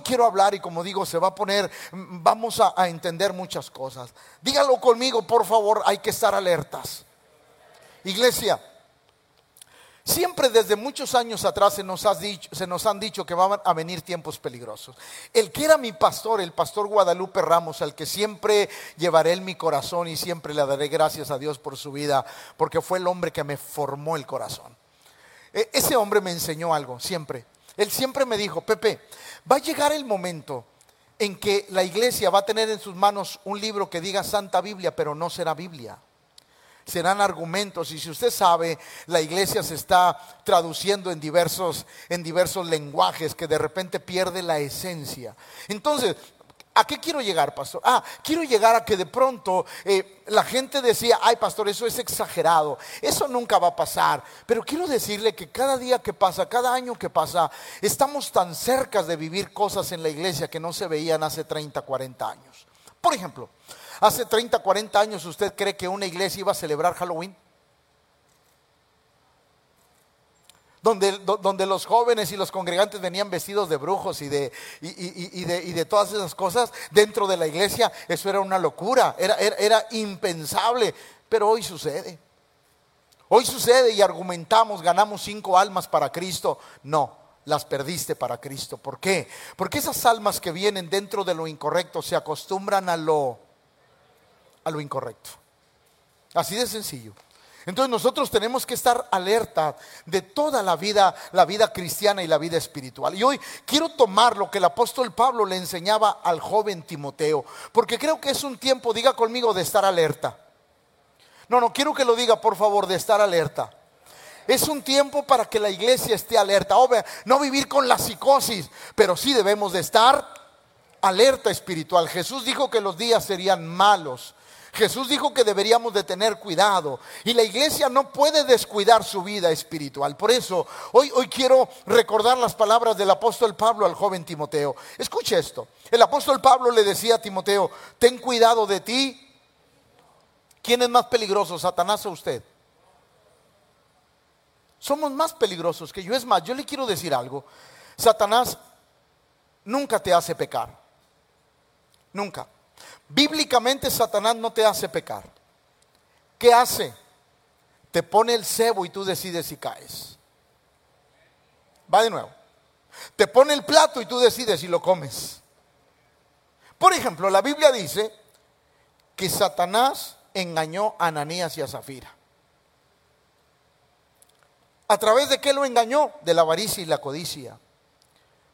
quiero hablar y como digo, se va a poner, vamos a, entender muchas cosas. Dígalo conmigo, por favor, hay que estar alertas. Iglesia, Siempre desde muchos años atrás se nos, dicho, se nos, han dicho que van a venir tiempos peligrosos. El que era mi pastor, el pastor Guadalupe Ramos, al que siempre llevaré en mi corazón y siempre le daré gracias a Dios por su vida, porque fue el hombre que me formó el corazón. E, ese hombre me enseñó algo, siempre. Él siempre me dijo, Pepe, va a llegar el momento en que la iglesia va a tener en sus manos un libro que diga Santa Biblia, pero no será Biblia serán argumentos. Y si usted sabe, la iglesia se está traduciendo en diversos, en diversos lenguajes que de repente pierde la esencia. Entonces, ¿A qué quiero llegar, pastor? Ah, quiero llegar a que de pronto eh, la gente decía, ay, pastor, eso es exagerado, eso nunca va a pasar. Pero quiero decirle que cada día que pasa, cada año que pasa, estamos tan cerca de vivir cosas en la iglesia que no se veían hace 30, 40 años. Por ejemplo, Hace 30, 40 años, ¿usted cree que una iglesia iba a celebrar Halloween? Donde, los jóvenes y los congregantes venían vestidos de brujos y de, y, de, todas esas cosas dentro de la iglesia, eso era una locura, era, era impensable, pero hoy sucede. Hoy sucede y argumentamos, ganamos cinco almas para Cristo. No, las perdiste para Cristo. ¿Por qué? Porque esas almas que vienen dentro de lo incorrecto se acostumbran a lo a lo incorrecto. Así de sencillo. Entonces nosotros tenemos que estar alerta de toda la vida, la vida cristiana y la vida espiritual. Y hoy quiero tomar lo que el apóstol Pablo le enseñaba al joven Timoteo, porque creo que es un tiempo, diga conmigo, de estar alerta. No, no, quiero que lo diga, por favor, de estar alerta. Es un tiempo para que la iglesia esté alerta. no vivir con la psicosis, pero sí debemos de estar alerta espiritual. Jesús dijo que los días serían malos. Jesús dijo que deberíamos de tener cuidado y la iglesia no puede descuidar su vida espiritual. Por eso hoy, hoy quiero recordar las palabras del apóstol Pablo al joven Timoteo. Escuche esto. El apóstol Pablo le decía a Timoteo, ten cuidado de ti. ¿Quién es más peligroso, Satanás o usted? Somos más peligrosos que yo. Es más, yo le quiero decir algo. Satanás nunca te hace pecar. Nunca. Bíblicamente Satanás no te hace pecar. ¿Qué hace? Te pone el cebo y tú decides si caes. Va de nuevo. Te pone el plato y tú decides si lo comes. Por ejemplo, la Biblia dice que Satanás engañó a Ananías y a Zafira. ¿A través de qué lo engañó? De la avaricia y la codicia.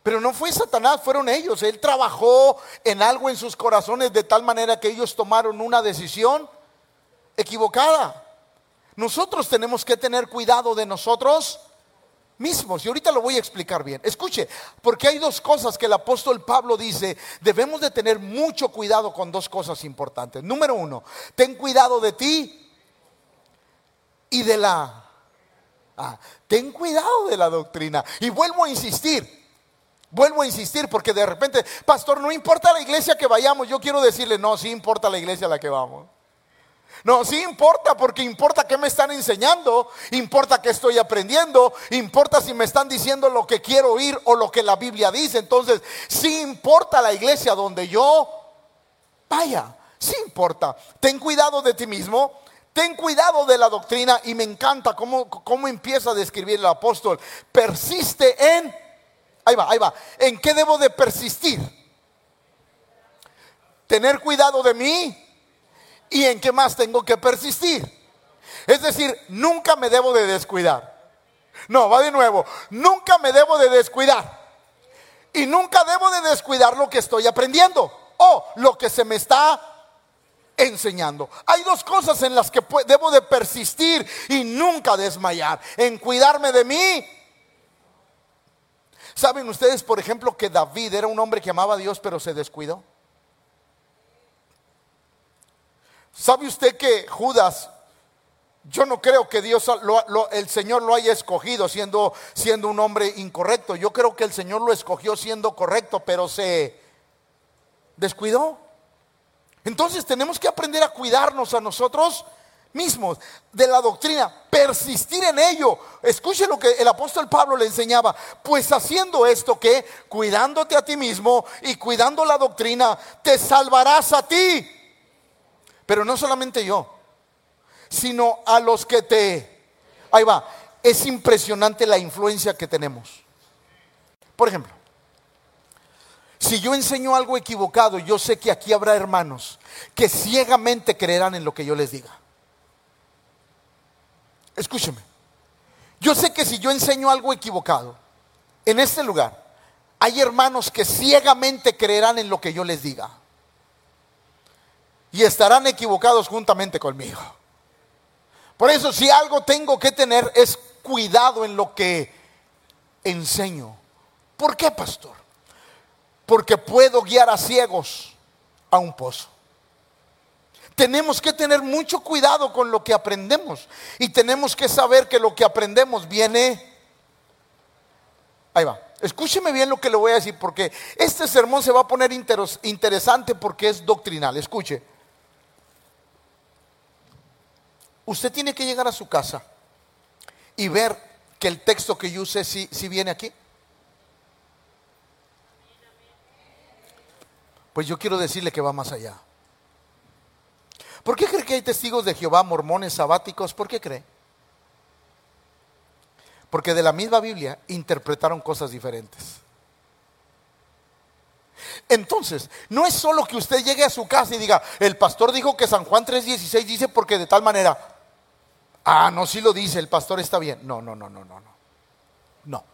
Pero no fue Satanás, fueron ellos. Él trabajó en algo en sus corazones de tal manera que ellos tomaron una decisión equivocada. Nosotros tenemos que tener cuidado de nosotros mismos. Y ahorita lo voy a explicar bien. Escuche, porque hay dos cosas que el apóstol Pablo dice, debemos de tener mucho cuidado con dos cosas importantes. Número uno, ten cuidado de ti y de la... Ah, ten cuidado de la doctrina. Y vuelvo a insistir, Vuelvo a insistir porque de repente, pastor, no importa la iglesia que vayamos, yo quiero decirle, no, sí importa la iglesia a la que vamos. No, sí importa porque importa qué me están enseñando, importa qué estoy aprendiendo, importa si me están diciendo lo que quiero oír o lo que la Biblia dice. Entonces, sí importa la iglesia donde yo vaya, sí importa. Ten cuidado de ti mismo, ten cuidado de la doctrina y me encanta cómo, cómo empieza a describir el apóstol. Persiste en Ahí va, ahí va. ¿En qué debo de persistir? Tener cuidado de mí. ¿Y en qué más tengo que persistir? Es decir, nunca me debo de descuidar. No, va de nuevo. Nunca me debo de descuidar. Y nunca debo de descuidar lo que estoy aprendiendo o lo que se me está enseñando. Hay dos cosas en las que debo de persistir y nunca desmayar. En cuidarme de mí ¿Saben ustedes, por ejemplo, que David era un hombre que amaba a Dios pero se descuidó? ¿Sabe usted que Judas, yo no creo que Dios, el Señor lo haya escogido siendo, siendo un hombre incorrecto. Yo creo que el Señor lo escogió siendo correcto, pero se descuidó. Entonces tenemos que aprender a cuidarnos a nosotros mismos de la doctrina, persistir en ello. Escuche lo que el apóstol Pablo le enseñaba, pues haciendo esto que, cuidándote a ti mismo y cuidando la doctrina, te salvarás a ti. Pero no solamente yo, sino a los que te... Ahí va, es impresionante la influencia que tenemos. Por ejemplo, si yo enseño algo equivocado, yo sé que aquí habrá hermanos que ciegamente creerán en lo que yo les diga. Escúcheme. Yo sé que si yo enseño algo equivocado en este lugar, hay hermanos que ciegamente creerán en lo que yo les diga. Y estarán equivocados juntamente conmigo. Por eso si algo tengo que tener es cuidado en lo que enseño. ¿Por qué, pastor? Porque puedo guiar a ciegos a un pozo. Tenemos que tener mucho cuidado con lo que aprendemos y tenemos que saber que lo que aprendemos viene... Ahí va. Escúcheme bien lo que le voy a decir porque este sermón se va a poner interesante porque es doctrinal. Escuche. Usted tiene que llegar a su casa y ver que el texto que yo usé si, si viene aquí. Pues yo quiero decirle que va más allá. ¿Por qué cree que hay testigos de Jehová, mormones, sabáticos? ¿Por qué cree? Porque de la misma Biblia interpretaron cosas diferentes. Entonces, no es solo que usted llegue a su casa y diga, el pastor dijo que San Juan 3:16 dice porque de tal manera, ah, no, si lo dice, el pastor está bien. No, no, no, no, no, no. No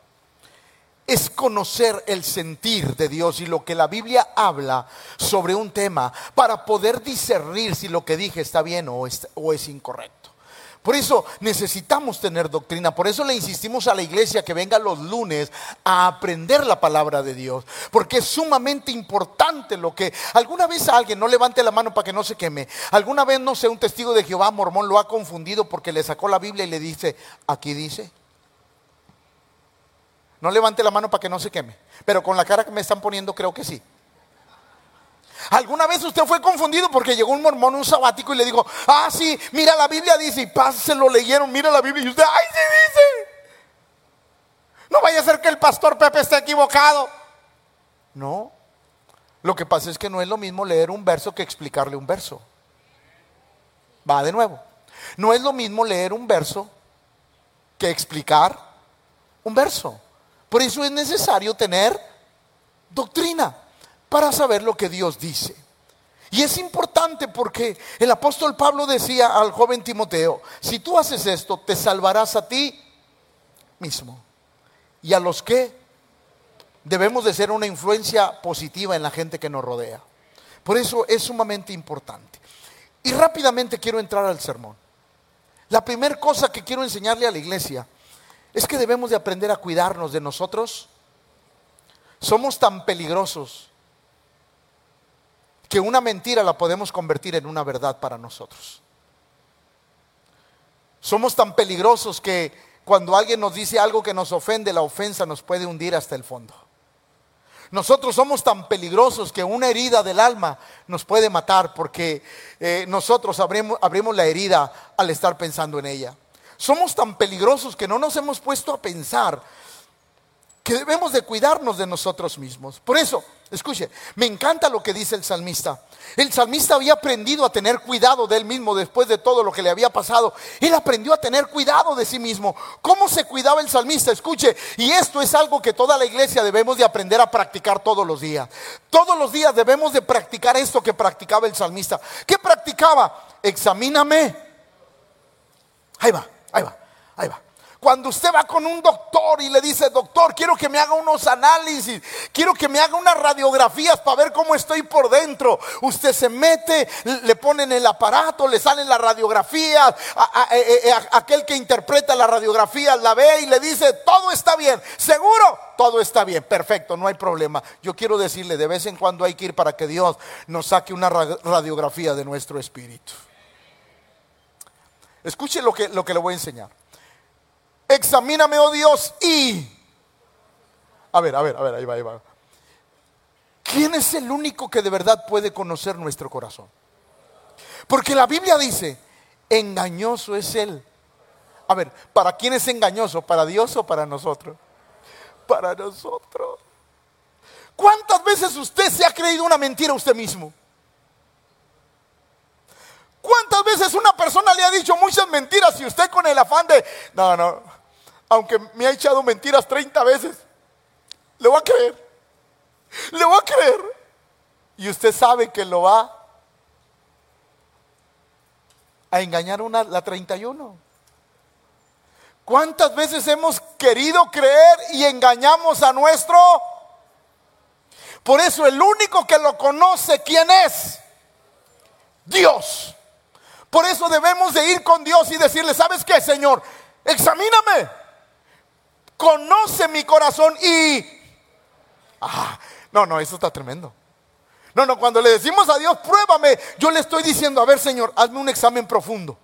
es conocer el sentir de Dios y lo que la Biblia habla sobre un tema para poder discernir si lo que dije está bien o es, o es incorrecto. Por eso necesitamos tener doctrina, por eso le insistimos a la iglesia que venga los lunes a aprender la palabra de Dios, porque es sumamente importante lo que alguna vez alguien, no levante la mano para que no se queme, alguna vez no sé, un testigo de Jehová mormón lo ha confundido porque le sacó la Biblia y le dice, aquí dice, no levante la mano para que no se queme. Pero con la cara que me están poniendo creo que sí. ¿Alguna vez usted fue confundido porque llegó un mormón, un sabático y le dijo, ah, sí, mira la Biblia dice, y paz, se lo leyeron, mira la Biblia y usted, ay, sí dice. No vaya a ser que el pastor Pepe esté equivocado. No, lo que pasa es que no es lo mismo leer un verso que explicarle un verso. Va de nuevo. No es lo mismo leer un verso que explicar un verso. Por eso es necesario tener doctrina para saber lo que Dios dice. Y es importante porque el apóstol Pablo decía al joven Timoteo, si tú haces esto, te salvarás a ti mismo y a los que debemos de ser una influencia positiva en la gente que nos rodea. Por eso es sumamente importante. Y rápidamente quiero entrar al sermón. La primera cosa que quiero enseñarle a la iglesia es que debemos de aprender a cuidarnos de nosotros. Somos tan peligrosos que una mentira la podemos convertir en una verdad para nosotros. Somos tan peligrosos que cuando alguien nos dice algo que nos ofende, la ofensa nos puede hundir hasta el fondo. Nosotros somos tan peligrosos que una herida del alma nos puede matar porque eh, nosotros abrimos, abrimos la herida al estar pensando en ella. Somos tan peligrosos que no nos hemos puesto a pensar que debemos de cuidarnos de nosotros mismos. Por eso, escuche, me encanta lo que dice el salmista. El salmista había aprendido a tener cuidado de él mismo después de todo lo que le había pasado. Él aprendió a tener cuidado de sí mismo. ¿Cómo se cuidaba el salmista? Escuche, y esto es algo que toda la iglesia debemos de aprender a practicar todos los días. Todos los días debemos de practicar esto que practicaba el salmista. ¿Qué practicaba? Examíname. Ahí va. Ahí va, ahí va. Cuando usted va con un doctor y le dice, doctor, quiero que me haga unos análisis, quiero que me haga unas radiografías para ver cómo estoy por dentro. Usted se mete, le ponen el aparato, le salen las radiografías, eh, eh, aquel que interpreta las radiografías la ve y le dice, todo está bien, seguro, todo está bien, perfecto, no hay problema. Yo quiero decirle, de vez en cuando hay que ir para que Dios nos saque una radiografía de nuestro espíritu. Escuche lo que, lo que le voy a enseñar. Examíname, oh Dios, y... A ver, a ver, a ver, ahí va, ahí va. ¿Quién es el único que de verdad puede conocer nuestro corazón? Porque la Biblia dice, engañoso es Él. A ver, ¿para quién es engañoso? ¿Para Dios o para nosotros? Para nosotros. ¿Cuántas veces usted se ha creído una mentira a usted mismo? ¿Cuántas veces una persona le ha dicho muchas mentiras y usted con el afán de, no, no, aunque me ha echado mentiras 30 veces, le voy a creer, le voy a creer. Y usted sabe que lo va a engañar una, la 31. ¿Cuántas veces hemos querido creer y engañamos a nuestro? Por eso el único que lo conoce, ¿quién es? Dios. Por eso debemos de ir con Dios y decirle, ¿sabes qué, Señor? Examíname. Conoce mi corazón y... Ah, no, no, eso está tremendo. No, no, cuando le decimos a Dios, pruébame, yo le estoy diciendo, a ver, Señor, hazme un examen profundo.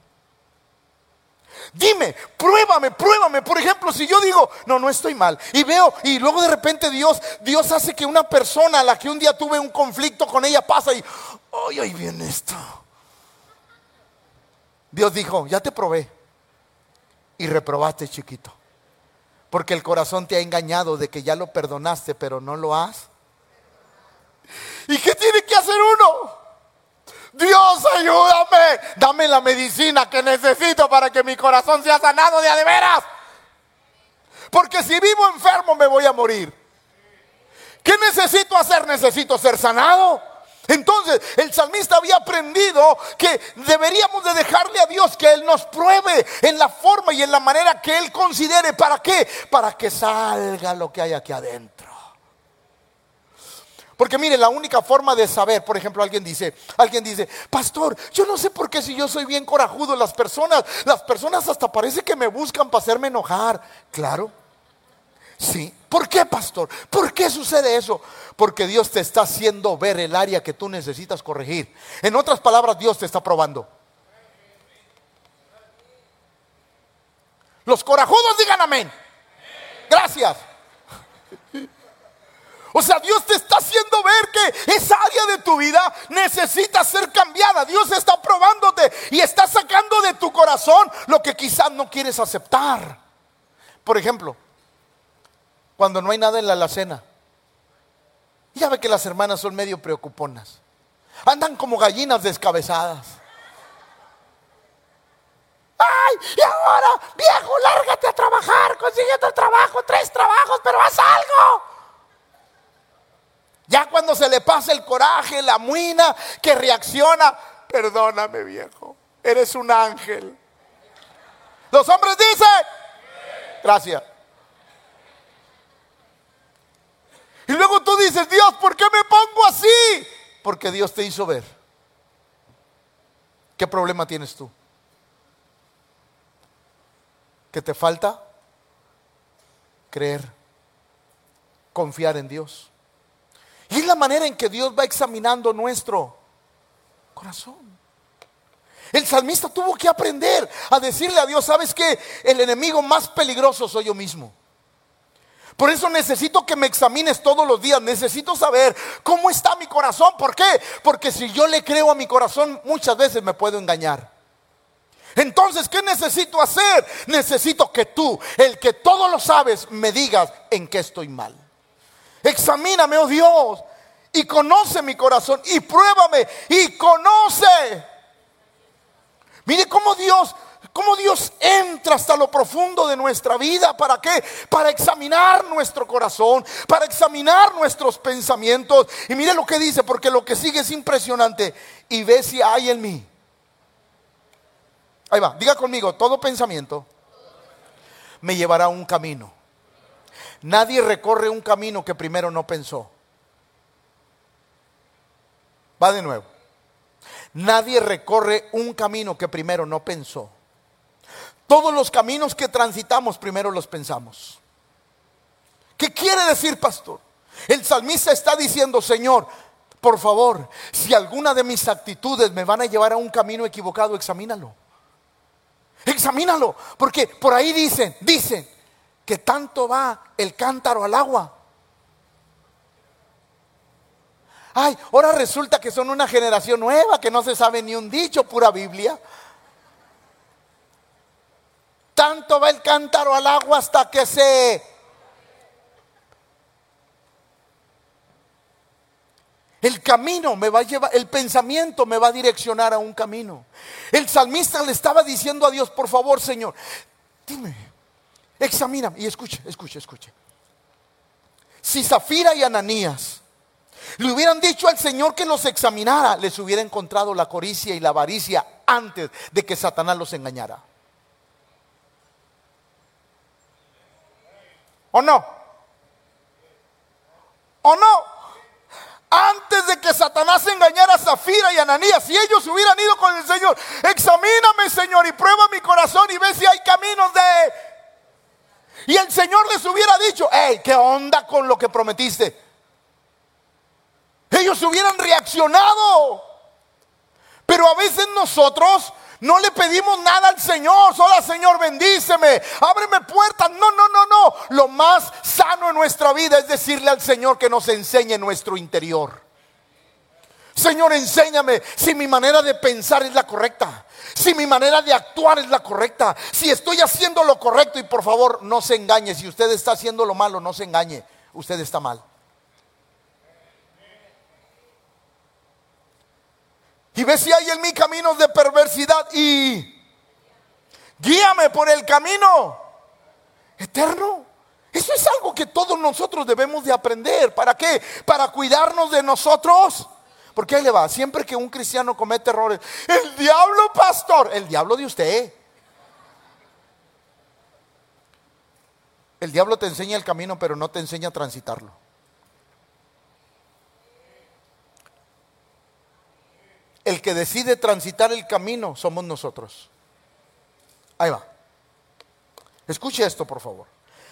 Dime, pruébame, pruébame. Por ejemplo, si yo digo, no, no estoy mal, y veo, y luego de repente Dios, Dios hace que una persona a la que un día tuve un conflicto con ella pasa y, ay, ahí viene esto. Dios dijo, ya te probé. Y reprobaste, chiquito. Porque el corazón te ha engañado de que ya lo perdonaste, pero no lo has. ¿Y qué tiene que hacer uno? Dios, ayúdame. Dame la medicina que necesito para que mi corazón sea sanado de veras. Porque si vivo enfermo me voy a morir. ¿Qué necesito hacer? Necesito ser sanado. Entonces el salmista había aprendido que deberíamos de dejarle a Dios que Él nos pruebe en la forma y en la manera que Él considere. ¿Para qué? Para que salga lo que hay aquí adentro. Porque mire, la única forma de saber, por ejemplo, alguien dice, alguien dice, pastor, yo no sé por qué si yo soy bien corajudo, las personas, las personas hasta parece que me buscan para hacerme enojar. Claro, sí. ¿Por qué, pastor? ¿Por qué sucede eso? Porque Dios te está haciendo ver el área que tú necesitas corregir. En otras palabras, Dios te está probando. Los corajudos digan amén. Gracias. O sea, Dios te está haciendo ver que esa área de tu vida necesita ser cambiada. Dios está probándote y está sacando de tu corazón lo que quizás no quieres aceptar. Por ejemplo, cuando no hay nada en la alacena. Ya ve que las hermanas son medio preocuponas. Andan como gallinas descabezadas. ¡Ay! Y ahora, viejo, lárgate a trabajar, consigue otro trabajo, tres trabajos, pero haz algo. Ya cuando se le pasa el coraje, la muina, que reacciona, perdóname viejo, eres un ángel. Los hombres dicen, gracias. Y luego tú dices, Dios, ¿por qué me pongo así? Porque Dios te hizo ver. ¿Qué problema tienes tú? ¿Que te falta creer, confiar en Dios? Y es la manera en que Dios va examinando nuestro corazón. El salmista tuvo que aprender a decirle a Dios, ¿sabes qué? El enemigo más peligroso soy yo mismo. Por eso necesito que me examines todos los días. Necesito saber cómo está mi corazón. ¿Por qué? Porque si yo le creo a mi corazón, muchas veces me puedo engañar. Entonces, ¿qué necesito hacer? Necesito que tú, el que todo lo sabes, me digas en qué estoy mal. Examíname, oh Dios, y conoce mi corazón y pruébame y conoce. Mire cómo Dios, cómo Dios entra hasta lo profundo de nuestra vida. ¿Para qué? Para examinar nuestro corazón, para examinar nuestros pensamientos. Y mire lo que dice, porque lo que sigue es impresionante. Y ve si hay en mí. Ahí va, diga conmigo, todo pensamiento me llevará a un camino Nadie recorre un camino que primero no pensó. Va de nuevo. Nadie recorre un camino que primero no pensó. Todos los caminos que transitamos primero los pensamos. ¿Qué quiere decir, pastor? El salmista está diciendo, Señor, por favor, si alguna de mis actitudes me van a llevar a un camino equivocado, examínalo. Examínalo, porque por ahí dicen, dicen, que tanto va el cántaro al agua. Ay, ahora resulta que son una generación nueva que no se sabe ni un dicho, pura Biblia. Tanto va el cántaro al agua hasta que se... El camino me va a llevar, el pensamiento me va a direccionar a un camino. El salmista le estaba diciendo a Dios, por favor, Señor, dime, examina y escuche, escuche, escuche. Si Zafira y Ananías le hubieran dicho al Señor que los examinara, les hubiera encontrado la coricia y la avaricia antes de que Satanás los engañara. ¿O no? ¿O no? Antes de que Satanás engañara a Zafira y Ananías, si ellos hubieran ido con el Señor, examíname Señor y prueba mi corazón y ve si hay caminos de... Y el Señor les hubiera dicho, hey, ¿qué onda con lo que prometiste? Ellos hubieran reaccionado. Pero a veces nosotros no le pedimos nada al Señor. Solo Señor, bendíceme, ábreme puertas. No, no, no, no. Lo más sano en nuestra vida es decirle al Señor que nos enseñe nuestro interior. Señor, enséñame si mi manera de pensar es la correcta. Si mi manera de actuar es la correcta. Si estoy haciendo lo correcto. Y por favor, no se engañe. Si usted está haciendo lo malo, no se engañe. Usted está mal. Y ve si hay en mí caminos de perversidad y guíame por el camino eterno. Eso es algo que todos nosotros debemos de aprender. ¿Para qué? Para cuidarnos de nosotros. Porque ahí le va, siempre que un cristiano comete errores, el diablo pastor, el diablo de usted. El diablo te enseña el camino, pero no te enseña a transitarlo. El que decide transitar el camino somos nosotros. Ahí va. Escuche esto, por favor.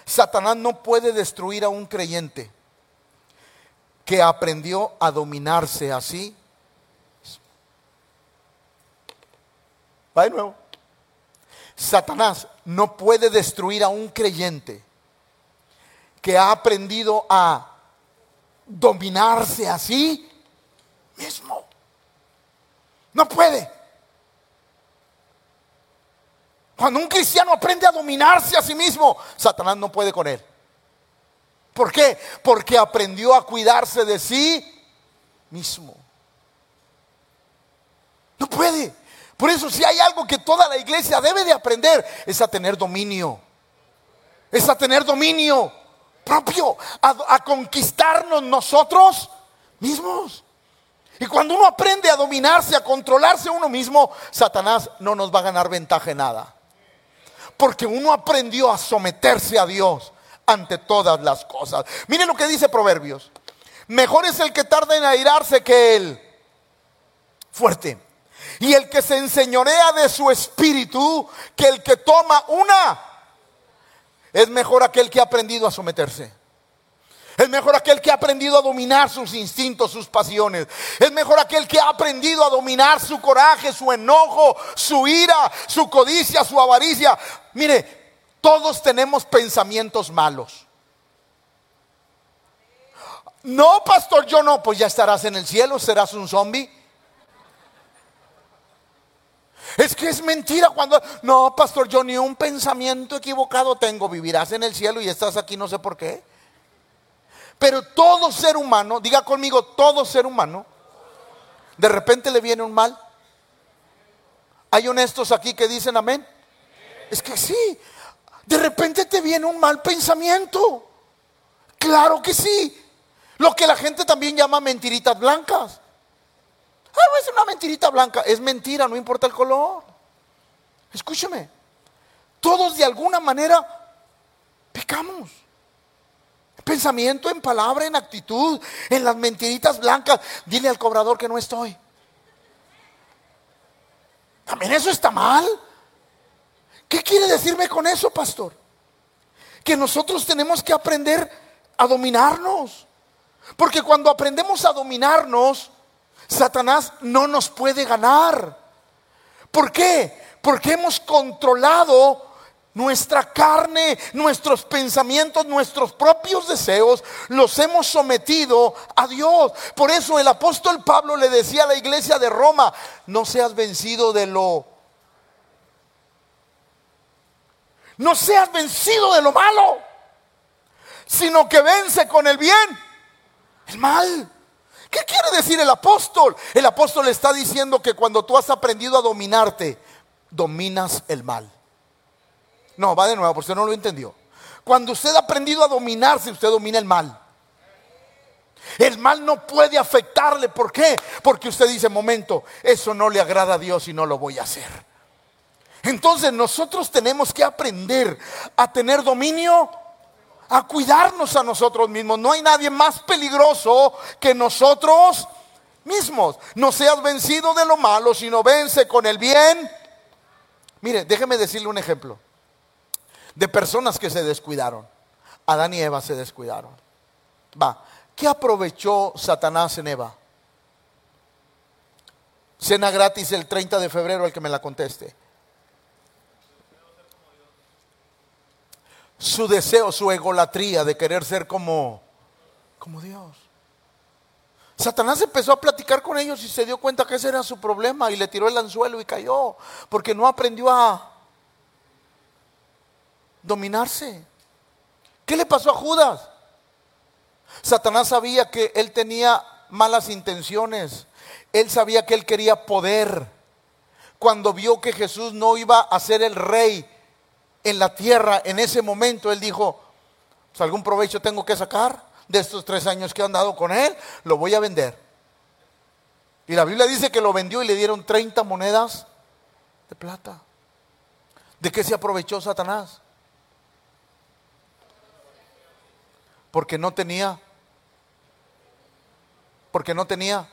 Satanás no puede destruir a un creyente que aprendió a dominarse así. Va de nuevo. Satanás no puede destruir a un creyente que ha aprendido a dominarse así mismo. No puede. Cuando un cristiano aprende a dominarse a sí mismo, Satanás no puede con él. ¿Por qué? Porque aprendió a cuidarse de sí mismo. No puede. Por eso si hay algo que toda la iglesia debe de aprender es a tener dominio. Es a tener dominio propio, a, a conquistarnos nosotros mismos. Y cuando uno aprende a dominarse, a controlarse a uno mismo, Satanás no nos va a ganar ventaja en nada. Porque uno aprendió a someterse a Dios ante todas las cosas. Miren lo que dice Proverbios. Mejor es el que tarda en airarse que el fuerte. Y el que se enseñorea de su espíritu que el que toma una. Es mejor aquel que ha aprendido a someterse. Es mejor aquel que ha aprendido a dominar sus instintos, sus pasiones. Es mejor aquel que ha aprendido a dominar su coraje, su enojo, su ira, su codicia, su avaricia. Mire, todos tenemos pensamientos malos. No, pastor, yo no, pues ya estarás en el cielo, serás un zombie. Es que es mentira cuando, no, pastor, yo ni un pensamiento equivocado tengo, vivirás en el cielo y estás aquí no sé por qué. Pero todo ser humano, diga conmigo, todo ser humano, de repente le viene un mal. ¿Hay honestos aquí que dicen amén? Es que sí, de repente te viene un mal pensamiento. Claro que sí. Lo que la gente también llama mentiritas blancas. Ah, es una mentirita blanca, es mentira, no importa el color. Escúcheme, todos de alguna manera pecamos. Pensamiento en palabra, en actitud, en las mentiritas blancas. Dile al cobrador que no estoy. También eso está mal. ¿Qué quiere decirme con eso, pastor? Que nosotros tenemos que aprender a dominarnos. Porque cuando aprendemos a dominarnos, Satanás no nos puede ganar. ¿Por qué? Porque hemos controlado nuestra carne, nuestros pensamientos, nuestros propios deseos, los hemos sometido a Dios. Por eso el apóstol Pablo le decía a la iglesia de Roma, no seas vencido de lo... No seas vencido de lo malo, sino que vence con el bien el mal. ¿Qué quiere decir el apóstol? El apóstol está diciendo que cuando tú has aprendido a dominarte, dominas el mal. No, va de nuevo, por si no lo entendió. Cuando usted ha aprendido a dominarse, usted domina el mal. El mal no puede afectarle. ¿Por qué? Porque usted dice, momento, eso no le agrada a Dios y no lo voy a hacer. Entonces nosotros tenemos que aprender a tener dominio, a cuidarnos a nosotros mismos. No hay nadie más peligroso que nosotros mismos. No seas vencido de lo malo, sino vence con el bien. Mire, déjeme decirle un ejemplo de personas que se descuidaron. Adán y Eva se descuidaron. Va, ¿qué aprovechó Satanás en Eva? Cena gratis el 30 de febrero, el que me la conteste. Su deseo, su egolatría de querer ser como, como Dios. Satanás empezó a platicar con ellos y se dio cuenta que ese era su problema y le tiró el anzuelo y cayó porque no aprendió a dominarse. ¿Qué le pasó a Judas? Satanás sabía que él tenía malas intenciones. Él sabía que él quería poder. Cuando vio que Jesús no iba a ser el rey en la tierra en ese momento, él dijo, pues algún provecho tengo que sacar de estos tres años que he andado con él, lo voy a vender. Y la Biblia dice que lo vendió y le dieron 30 monedas de plata. ¿De qué se aprovechó Satanás? Porque no tenía. Porque no tenía.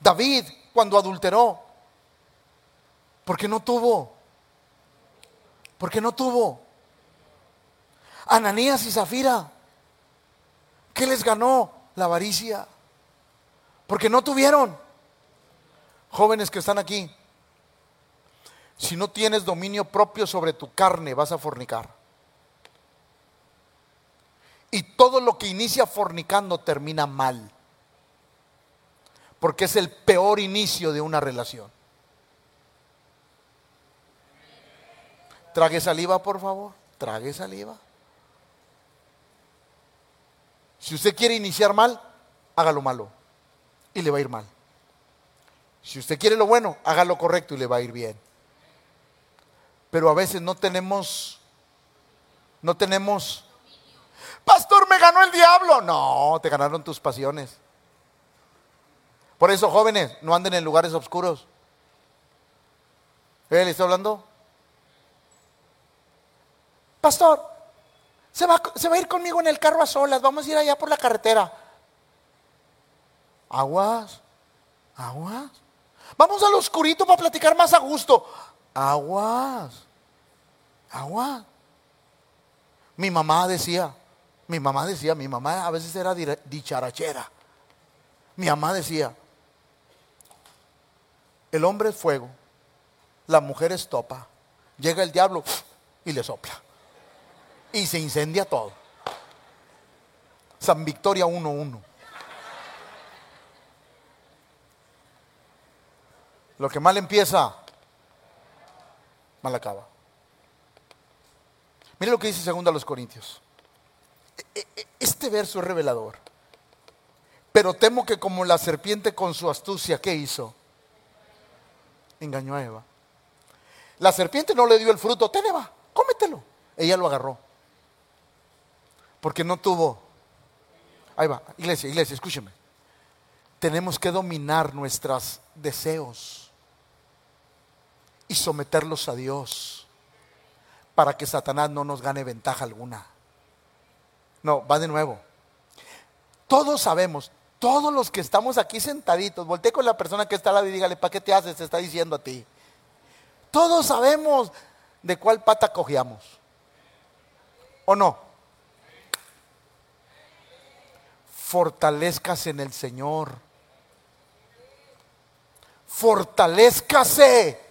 David cuando adulteró. Porque no tuvo. Porque no tuvo. Ananías y Zafira. ¿Qué les ganó? La avaricia. Porque no tuvieron. Jóvenes que están aquí. Si no tienes dominio propio sobre tu carne, vas a fornicar. Y todo lo que inicia fornicando termina mal. Porque es el peor inicio de una relación. Trague saliva, por favor. Trague saliva. Si usted quiere iniciar mal, hágalo malo. Y le va a ir mal. Si usted quiere lo bueno, haga lo correcto y le va a ir bien. Pero a veces no tenemos, no tenemos Pastor, me ganó el diablo. No, te ganaron tus pasiones. Por eso, jóvenes, no anden en lugares oscuros. ¿Eh, ¿Le está hablando? Pastor, se va, se va a ir conmigo en el carro a solas. Vamos a ir allá por la carretera. Aguas, aguas. Vamos al oscurito para platicar más a gusto. Aguas, aguas. Mi mamá decía, mi mamá decía, mi mamá a veces era dicharachera. Mi mamá decía, el hombre es fuego, la mujer es topa. Llega el diablo y le sopla. Y se incendia todo. San Victoria 1.1. Lo que mal empieza, mal acaba. Mire lo que dice segundo a los Corintios. E, e, este verso es revelador. Pero temo que como la serpiente con su astucia, ¿qué hizo? Engañó a Eva. La serpiente no le dio el fruto, ten Eva, cómetelo. Ella lo agarró. Porque no tuvo. Ahí va, iglesia, iglesia, escúcheme. Tenemos que dominar nuestros deseos y someterlos a Dios para que Satanás no nos gane ventaja alguna. No, va de nuevo. Todos sabemos, todos los que estamos aquí sentaditos, volteé con la persona que está al lado y dígale, ¿para qué te haces? Te está diciendo a ti. Todos sabemos de cuál pata cogiamos. ¿O no? Fortalezcas en el Señor. Fortalezcase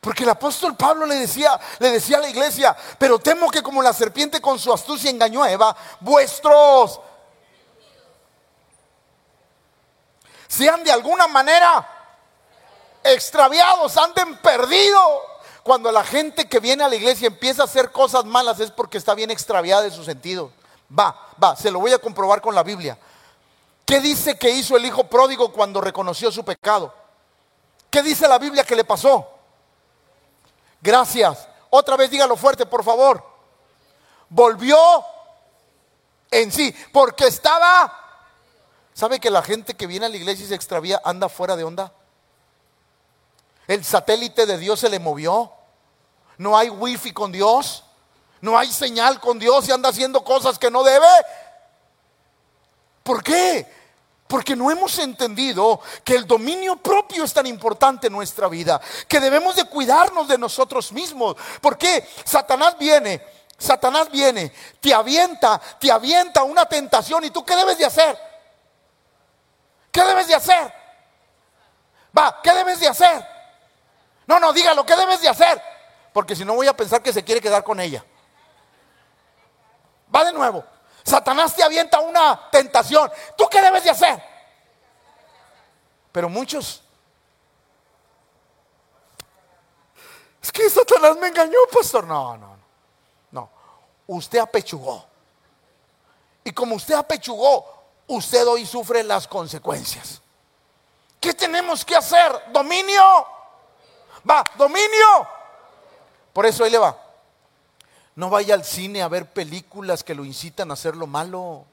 Porque el apóstol Pablo le decía, le decía a la iglesia, pero temo que como la serpiente con su astucia engañó a Eva, vuestros sean de alguna manera extraviados, anden perdidos. Cuando la gente que viene a la iglesia empieza a hacer cosas malas es porque está bien extraviada de su sentido. Va, va, se lo voy a comprobar con la Biblia. ¿Qué dice que hizo el hijo pródigo cuando reconoció su pecado? ¿Qué dice la Biblia que le pasó? Gracias. Otra vez dígalo fuerte, por favor. Volvió en sí, porque estaba... ¿Sabe que la gente que viene a la iglesia y se extravía anda fuera de onda? El satélite de Dios se le movió. No hay wifi con Dios. No hay señal con Dios y anda haciendo cosas que no debe. ¿Por qué? Porque no hemos entendido que el dominio propio es tan importante en nuestra vida, que debemos de cuidarnos de nosotros mismos. Porque Satanás viene, Satanás viene, te avienta, te avienta una tentación y tú qué debes de hacer? ¿Qué debes de hacer? Va, ¿qué debes de hacer? No, no, dígalo, ¿qué debes de hacer? Porque si no voy a pensar que se quiere quedar con ella. Va de nuevo. Satanás te avienta una tentación. ¿Tú qué debes de hacer? Pero muchos... Es que Satanás me engañó, pastor. No, no, no. No. Usted apechugó. Y como usted apechugó, usted hoy sufre las consecuencias. ¿Qué tenemos que hacer? Dominio. Va, dominio. Por eso ahí le va. No vaya al cine a ver películas que lo incitan a hacer lo malo.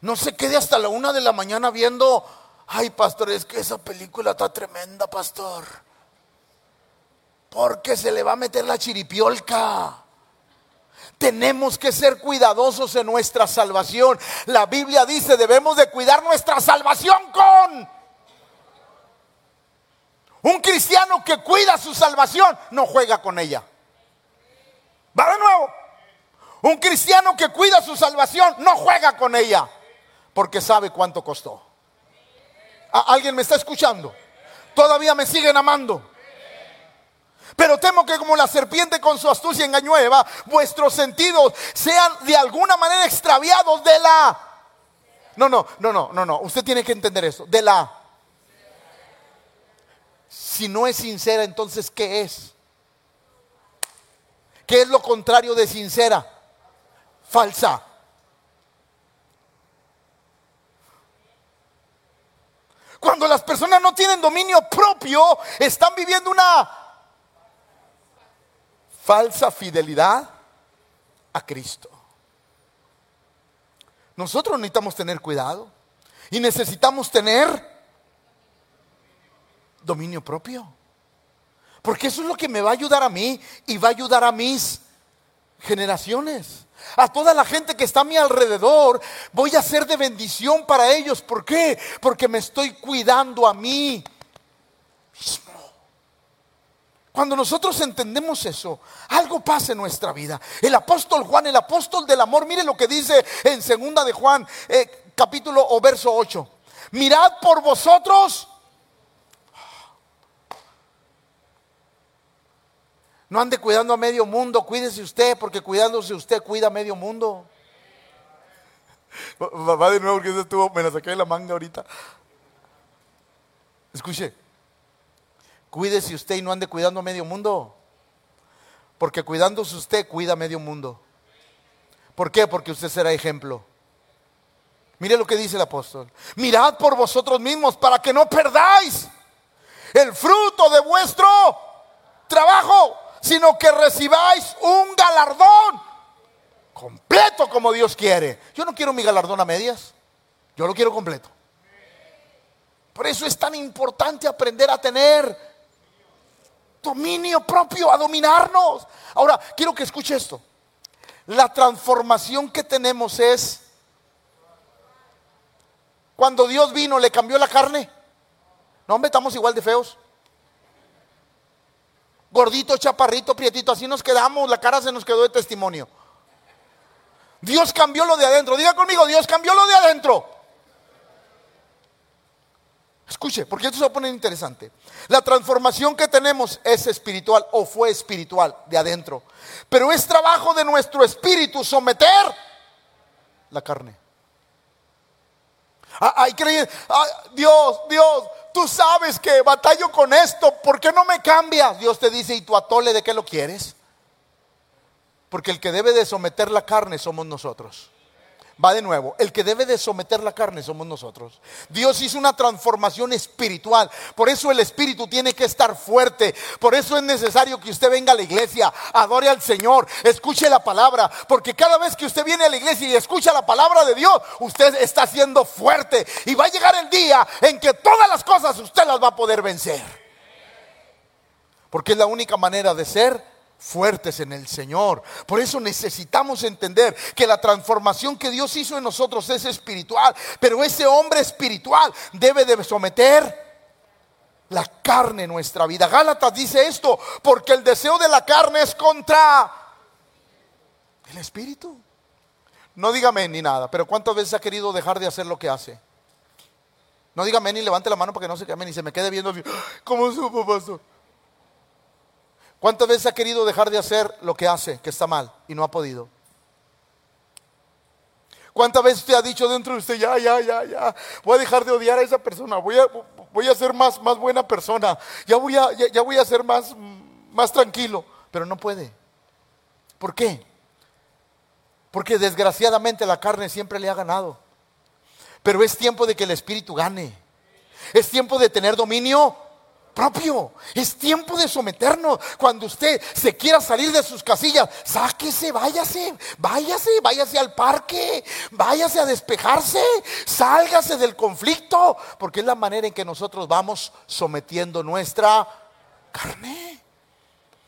No se quede hasta la una de la mañana viendo, ay pastor, es que esa película está tremenda, pastor. Porque se le va a meter la chiripiolca. Tenemos que ser cuidadosos en nuestra salvación. La Biblia dice, debemos de cuidar nuestra salvación con... Un cristiano que cuida su salvación no juega con ella. Va de nuevo. Un cristiano que cuida su salvación no juega con ella porque sabe cuánto costó. ¿Alguien me está escuchando? Todavía me siguen amando. Pero temo que como la serpiente con su astucia engañó a vuestros sentidos sean de alguna manera extraviados de la... No, no, no, no, no, no. Usted tiene que entender eso. De la... Si no es sincera, entonces ¿qué es? ¿Qué es lo contrario de sincera? Falsa. Cuando las personas no tienen dominio propio, están viviendo una falsa fidelidad a Cristo. Nosotros necesitamos tener cuidado y necesitamos tener dominio propio. Porque eso es lo que me va a ayudar a mí y va a ayudar a mis generaciones. A toda la gente que está a mi alrededor, voy a ser de bendición para ellos. ¿Por qué? Porque me estoy cuidando a mí mismo. Cuando nosotros entendemos eso, algo pasa en nuestra vida. El apóstol Juan, el apóstol del amor, mire lo que dice en segunda de Juan, eh, capítulo o verso 8. Mirad por vosotros No ande cuidando a medio mundo, cuídese usted, porque cuidándose usted cuida a medio mundo. Va de nuevo porque estuvo, me la saqué de la manga ahorita. Escuche, cuídese usted y no ande cuidando a medio mundo. Porque cuidándose usted cuida a medio mundo. ¿Por qué? Porque usted será ejemplo. Mire lo que dice el apóstol. Mirad por vosotros mismos para que no perdáis el fruto de vuestro trabajo sino que recibáis un galardón completo como Dios quiere. Yo no quiero mi galardón a medias, yo lo quiero completo. Por eso es tan importante aprender a tener dominio propio, a dominarnos. Ahora, quiero que escuche esto. La transformación que tenemos es cuando Dios vino, le cambió la carne. No, hombre, estamos igual de feos gordito, chaparrito, prietito, así nos quedamos, la cara se nos quedó de testimonio. Dios cambió lo de adentro. Diga conmigo, Dios cambió lo de adentro. Escuche, porque esto se va a poner interesante. La transformación que tenemos es espiritual o fue espiritual de adentro. Pero es trabajo de nuestro espíritu someter la carne. Ah, hay creen, ah, Dios, Dios, tú sabes que batallo con esto, ¿por qué no me cambias? Dios te dice, ¿y tu atole de qué lo quieres? Porque el que debe de someter la carne somos nosotros. Va de nuevo, el que debe de someter la carne somos nosotros. Dios hizo una transformación espiritual. Por eso el espíritu tiene que estar fuerte. Por eso es necesario que usted venga a la iglesia, adore al Señor, escuche la palabra. Porque cada vez que usted viene a la iglesia y escucha la palabra de Dios, usted está siendo fuerte. Y va a llegar el día en que todas las cosas usted las va a poder vencer. Porque es la única manera de ser fuertes en el Señor. Por eso necesitamos entender que la transformación que Dios hizo en nosotros es espiritual, pero ese hombre espiritual debe de someter la carne en nuestra vida. Gálatas dice esto, porque el deseo de la carne es contra el espíritu. No dígame ni nada, pero ¿cuántas veces ha querido dejar de hacer lo que hace? No dígame ni levante la mano para que no se queme ni se me quede viendo. ¿Cómo supo, pastor? ¿Cuántas veces ha querido dejar de hacer lo que hace, que está mal, y no ha podido? ¿Cuántas veces usted ha dicho dentro de usted, ya, ya, ya, ya, voy a dejar de odiar a esa persona, voy a, voy a ser más, más buena persona, ya voy a, ya, voy a ser más, más tranquilo, pero no puede. ¿Por qué? Porque desgraciadamente la carne siempre le ha ganado. Pero es tiempo de que el espíritu gane. Es tiempo de tener dominio propio. Es tiempo de someternos. Cuando usted se quiera salir de sus casillas, sáquese, váyase, váyase, váyase al parque, váyase a despejarse, sálgase del conflicto, porque es la manera en que nosotros vamos sometiendo nuestra carne.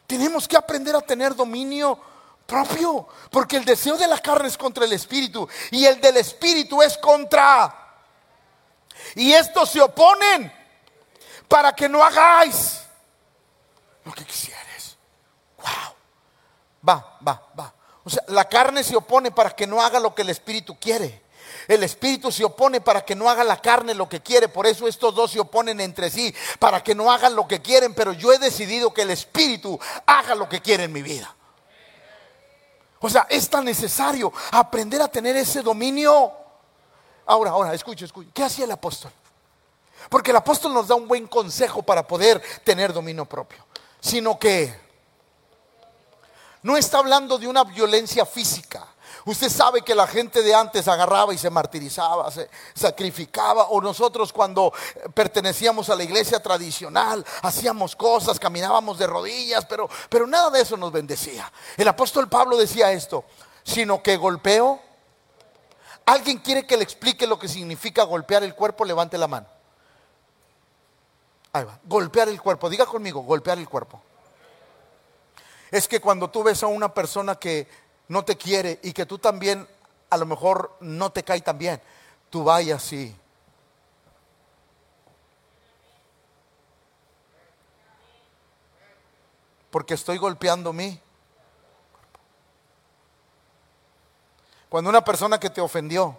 Tenemos que aprender a tener dominio propio, porque el deseo de la carne es contra el espíritu y el del espíritu es contra. Y estos se oponen para que no hagáis lo que quisieres. Wow. Va, va, va. O sea, la carne se opone para que no haga lo que el espíritu quiere. El espíritu se opone para que no haga la carne lo que quiere. Por eso estos dos se oponen entre sí, para que no hagan lo que quieren. Pero yo he decidido que el espíritu haga lo que quiere en mi vida. O sea, es tan necesario aprender a tener ese dominio. Ahora, ahora, escucha, escucha. ¿Qué hacía el apóstol? Porque el apóstol nos da un buen consejo para poder tener dominio propio, sino que no está hablando de una violencia física. Usted sabe que la gente de antes agarraba y se martirizaba, se sacrificaba, o nosotros cuando pertenecíamos a la iglesia tradicional hacíamos cosas, caminábamos de rodillas, pero, pero nada de eso nos bendecía. El apóstol Pablo decía esto, sino que golpeo. ¿Alguien quiere que le explique lo que significa golpear el cuerpo? Levante la mano. Ahí va. Golpear el cuerpo. Diga conmigo, golpear el cuerpo. Es que cuando tú ves a una persona que no te quiere y que tú también a lo mejor no te cae tan bien, tú vayas así. Porque estoy golpeando mí. Cuando una persona que te ofendió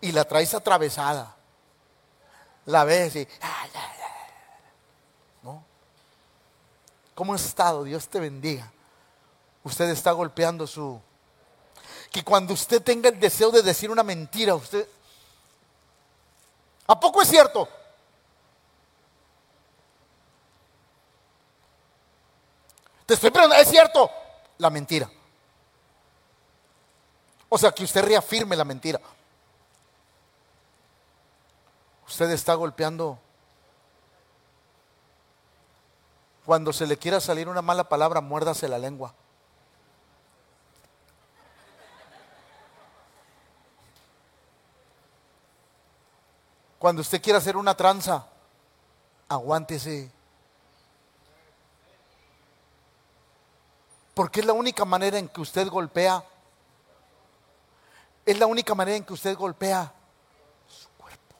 y la traes atravesada, la ves y, ¿Cómo ha estado? Dios te bendiga. Usted está golpeando su... Que cuando usted tenga el deseo de decir una mentira, usted... ¿A poco es cierto? Te estoy preguntando, ¿es cierto? La mentira. O sea, que usted reafirme la mentira. Usted está golpeando Cuando se le quiera salir una mala palabra, muérdase la lengua. Cuando usted quiera hacer una tranza, aguántese. Porque es la única manera en que usted golpea. Es la única manera en que usted golpea su cuerpo.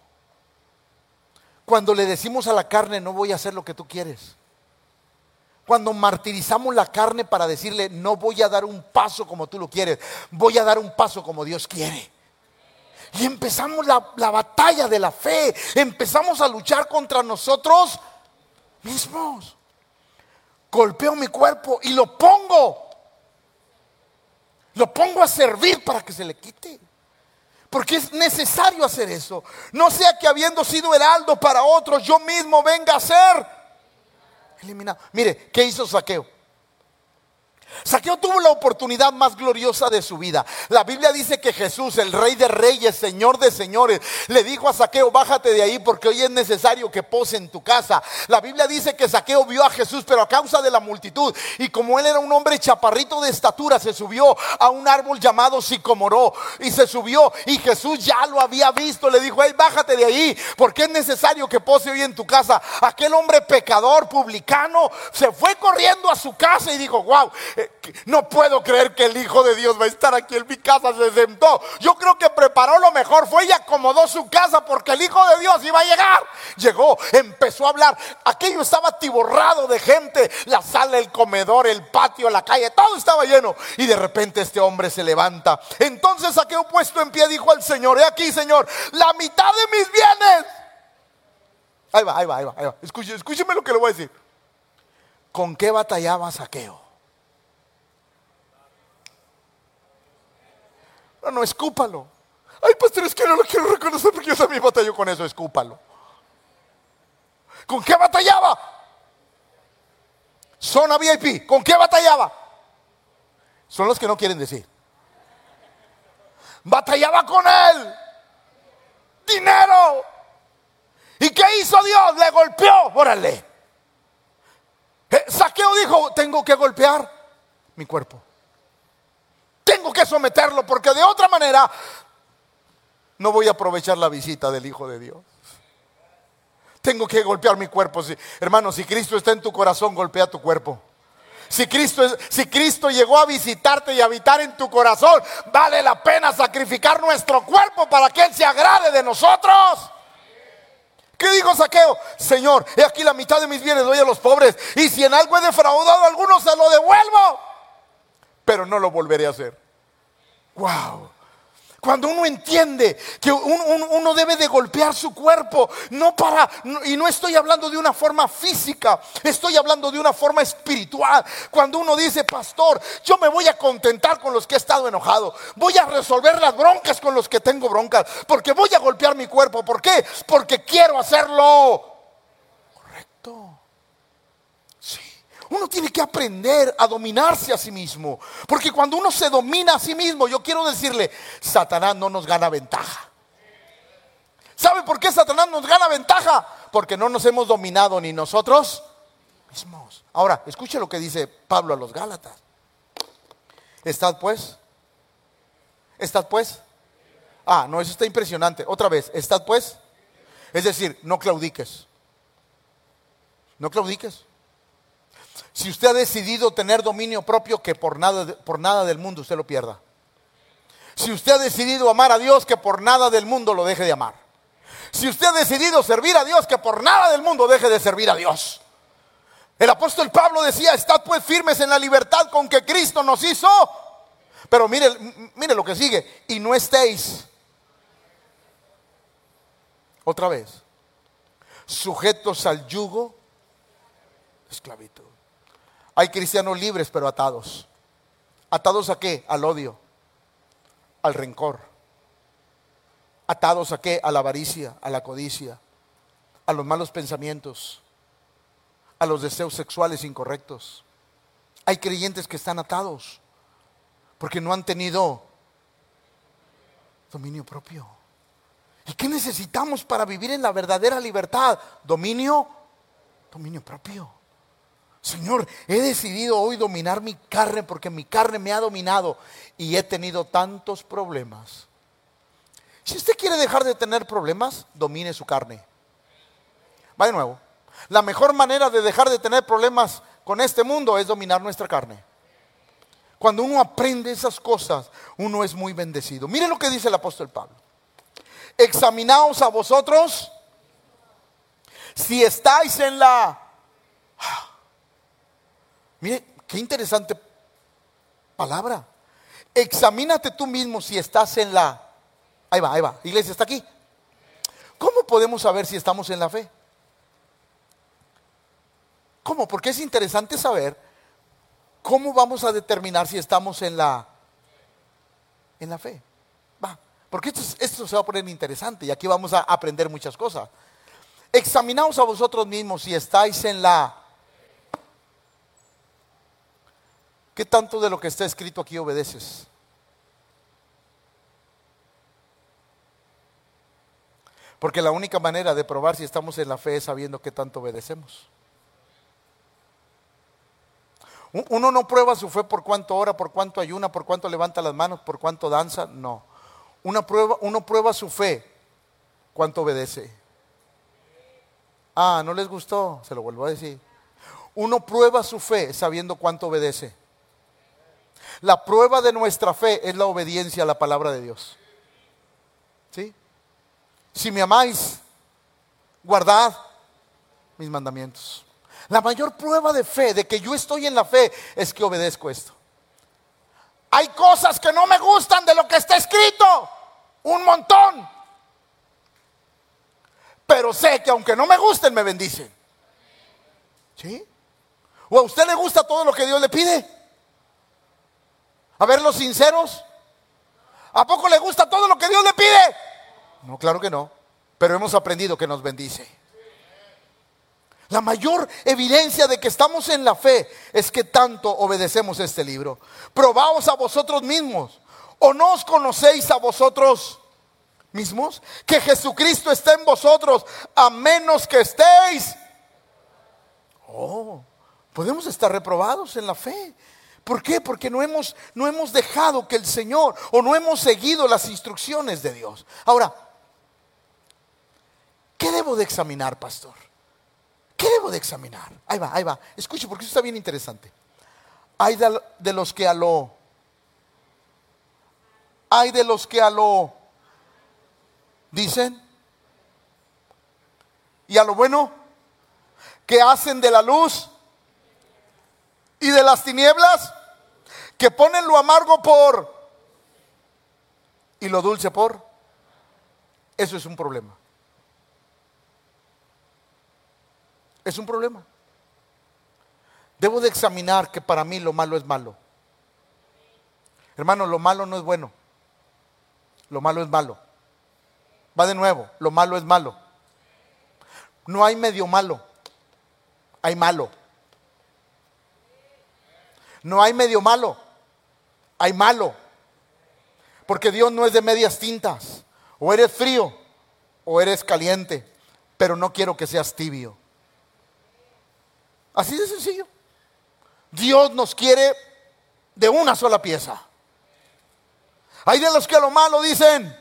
Cuando le decimos a la carne, no voy a hacer lo que tú quieres. Cuando martirizamos la carne para decirle, no voy a dar un paso como tú lo quieres, voy a dar un paso como Dios quiere. Y empezamos la, la batalla de la fe, empezamos a luchar contra nosotros mismos. Golpeo mi cuerpo y lo pongo. Lo pongo a servir para que se le quite. Porque es necesario hacer eso. No sea que habiendo sido heraldo para otros, yo mismo venga a ser eliminado. Mire, ¿qué hizo Saqueo? Saqueo tuvo la oportunidad más gloriosa de su vida. La Biblia dice que Jesús, el Rey de Reyes, Señor de Señores, le dijo a Saqueo, bájate de ahí porque hoy es necesario que pose en tu casa. La Biblia dice que Saqueo vio a Jesús, pero a causa de la multitud, y como él era un hombre chaparrito de estatura, se subió a un árbol llamado sicomoró, y se subió, y Jesús ya lo había visto, le dijo, hey, bájate de ahí, porque es necesario que pose hoy en tu casa. Aquel hombre pecador, publicano, se fue corriendo a su casa y dijo, wow, no puedo creer que el Hijo de Dios va a estar aquí en mi casa, se sentó. Yo creo que preparó lo mejor, fue y acomodó su casa porque el Hijo de Dios iba a llegar. Llegó, empezó a hablar. Aquello estaba tiborrado de gente, la sala, el comedor, el patio, la calle, todo estaba lleno. Y de repente este hombre se levanta. Entonces Saqueo puesto en pie dijo al Señor, he aquí Señor, la mitad de mis bienes. Ahí va, ahí va, ahí va, ahí va. escúcheme lo que le voy a decir. ¿Con qué batallaba Saqueo? No, no, escúpalo. Ay, pastor, es que no lo quiero reconocer porque yo también batallo con eso, escúpalo. ¿Con qué batallaba? Zona VIP, ¿con qué batallaba? Son los que no quieren decir. Batallaba con él. Dinero. ¿Y qué hizo Dios? Le golpeó. Órale. Eh, Saqueo dijo, tengo que golpear mi cuerpo. Tengo que someterlo porque de otra manera no voy a aprovechar la visita del Hijo de Dios. Tengo que golpear mi cuerpo. hermano, si Cristo está en tu corazón, golpea tu cuerpo. Si Cristo, si Cristo llegó a visitarte y habitar en tu corazón, vale la pena sacrificar nuestro cuerpo para que Él se agrade de nosotros. ¿Qué dijo Saqueo? Señor, he aquí la mitad de mis bienes doy a los pobres. Y si en algo he defraudado a algunos, se lo devuelvo pero no lo volveré a hacer. Wow. Cuando uno entiende que uno, debe de golpear su cuerpo, no para, y no estoy hablando de una forma física, estoy hablando de una forma espiritual. Cuando uno dice, pastor, yo me voy a contentar con los que he estado enojado, voy a resolver las broncas con los que tengo broncas, porque voy a golpear mi cuerpo. ¿Por qué? Porque quiero hacerlo correcto. Uno tiene que aprender a dominarse a sí mismo. Porque cuando uno se domina a sí mismo, yo quiero decirle, Satanás no nos gana ventaja. ¿Sabe por qué Satanás nos gana ventaja? Porque no nos hemos dominado ni nosotros mismos. Ahora, escuche lo que dice Pablo a los Gálatas. Estad pues. Estad pues. Ah, no, eso está impresionante. Otra vez, estad pues. Es decir, no claudiques. No claudiques. Si usted ha decidido tener dominio propio, que por nada, por nada del mundo usted lo pierda. Si usted ha decidido amar a Dios, que por nada del mundo lo deje de amar. Si usted ha decidido servir a Dios, que por nada del mundo deje de servir a Dios. El apóstol Pablo decía, estad pues firmes en la libertad con que Cristo nos hizo. Pero mire, mire lo que sigue, y no estéis. Otra vez, sujetos al yugo esclavitud. Hay cristianos libres pero atados. ¿Atados a qué? Al odio, al rencor. ¿Atados a qué? A la avaricia, a la codicia, a los malos pensamientos, a los deseos sexuales incorrectos. Hay creyentes que están atados porque no han tenido dominio propio. ¿Y qué necesitamos para vivir en la verdadera libertad? Dominio, dominio propio. Señor, he decidido hoy dominar mi carne porque mi carne me ha dominado y he tenido tantos problemas. Si usted quiere dejar de tener problemas, domine su carne. Va de nuevo. La mejor manera de dejar de tener problemas con este mundo es dominar nuestra carne. Cuando uno aprende esas cosas, uno es muy bendecido. Mire lo que dice el apóstol Pablo. Examinaos a vosotros si estáis en la Mire, qué interesante palabra. Examínate tú mismo si estás en la... Ahí va, ahí va. Iglesia, ¿está aquí? ¿Cómo podemos saber si estamos en la fe? ¿Cómo? Porque es interesante saber cómo vamos a determinar si estamos en la en la fe. Va. porque esto, esto se va a poner interesante y aquí vamos a aprender muchas cosas. Examinaos a vosotros mismos si estáis en la... ¿Qué tanto de lo que está escrito aquí obedeces? Porque la única manera de probar si estamos en la fe es sabiendo qué tanto obedecemos. Uno no prueba su fe por cuánto ora, por cuánto ayuna, por cuánto levanta las manos, por cuánto danza, no. Una prueba, uno prueba su fe cuánto obedece. Ah, ¿no les gustó? Se lo vuelvo a decir. Uno prueba su fe sabiendo cuánto obedece. La prueba de nuestra fe es la obediencia a la palabra de Dios. ¿Sí? Si me amáis, guardad mis mandamientos. La mayor prueba de fe, de que yo estoy en la fe, es que obedezco esto. Hay cosas que no me gustan de lo que está escrito. Un montón. Pero sé que aunque no me gusten, me bendicen. ¿Sí? ¿O a usted le gusta todo lo que Dios le pide? A ver, los sinceros. ¿A poco le gusta todo lo que Dios le pide? No, claro que no. Pero hemos aprendido que nos bendice. La mayor evidencia de que estamos en la fe es que tanto obedecemos este libro. Probaos a vosotros mismos. ¿O no os conocéis a vosotros mismos? Que Jesucristo está en vosotros a menos que estéis. Oh, podemos estar reprobados en la fe. ¿Por qué? Porque no hemos, no hemos dejado que el Señor o no hemos seguido las instrucciones de Dios. Ahora, ¿Qué debo de examinar, pastor? ¿Qué debo de examinar? Ahí va, ahí va. Escuche, porque eso está bien interesante. Hay de, los que a lo... Hay de los que a lo... Dicen. Y a lo bueno. Que hacen de la luz. Y de las tinieblas. Que ponen lo amargo por... Y lo dulce por. Eso es un problema. Es un problema. Debo de examinar que para mí lo malo es malo. Hermano, lo malo no es bueno. Lo malo es malo. Va de nuevo, lo malo es malo. No hay medio malo. Hay malo. No hay medio malo. Hay malo. Porque Dios no es de medias tintas. O eres frío o eres caliente. Pero no quiero que seas tibio. Así de sencillo. Dios nos quiere de una sola pieza. Hay de los que a lo malo dicen,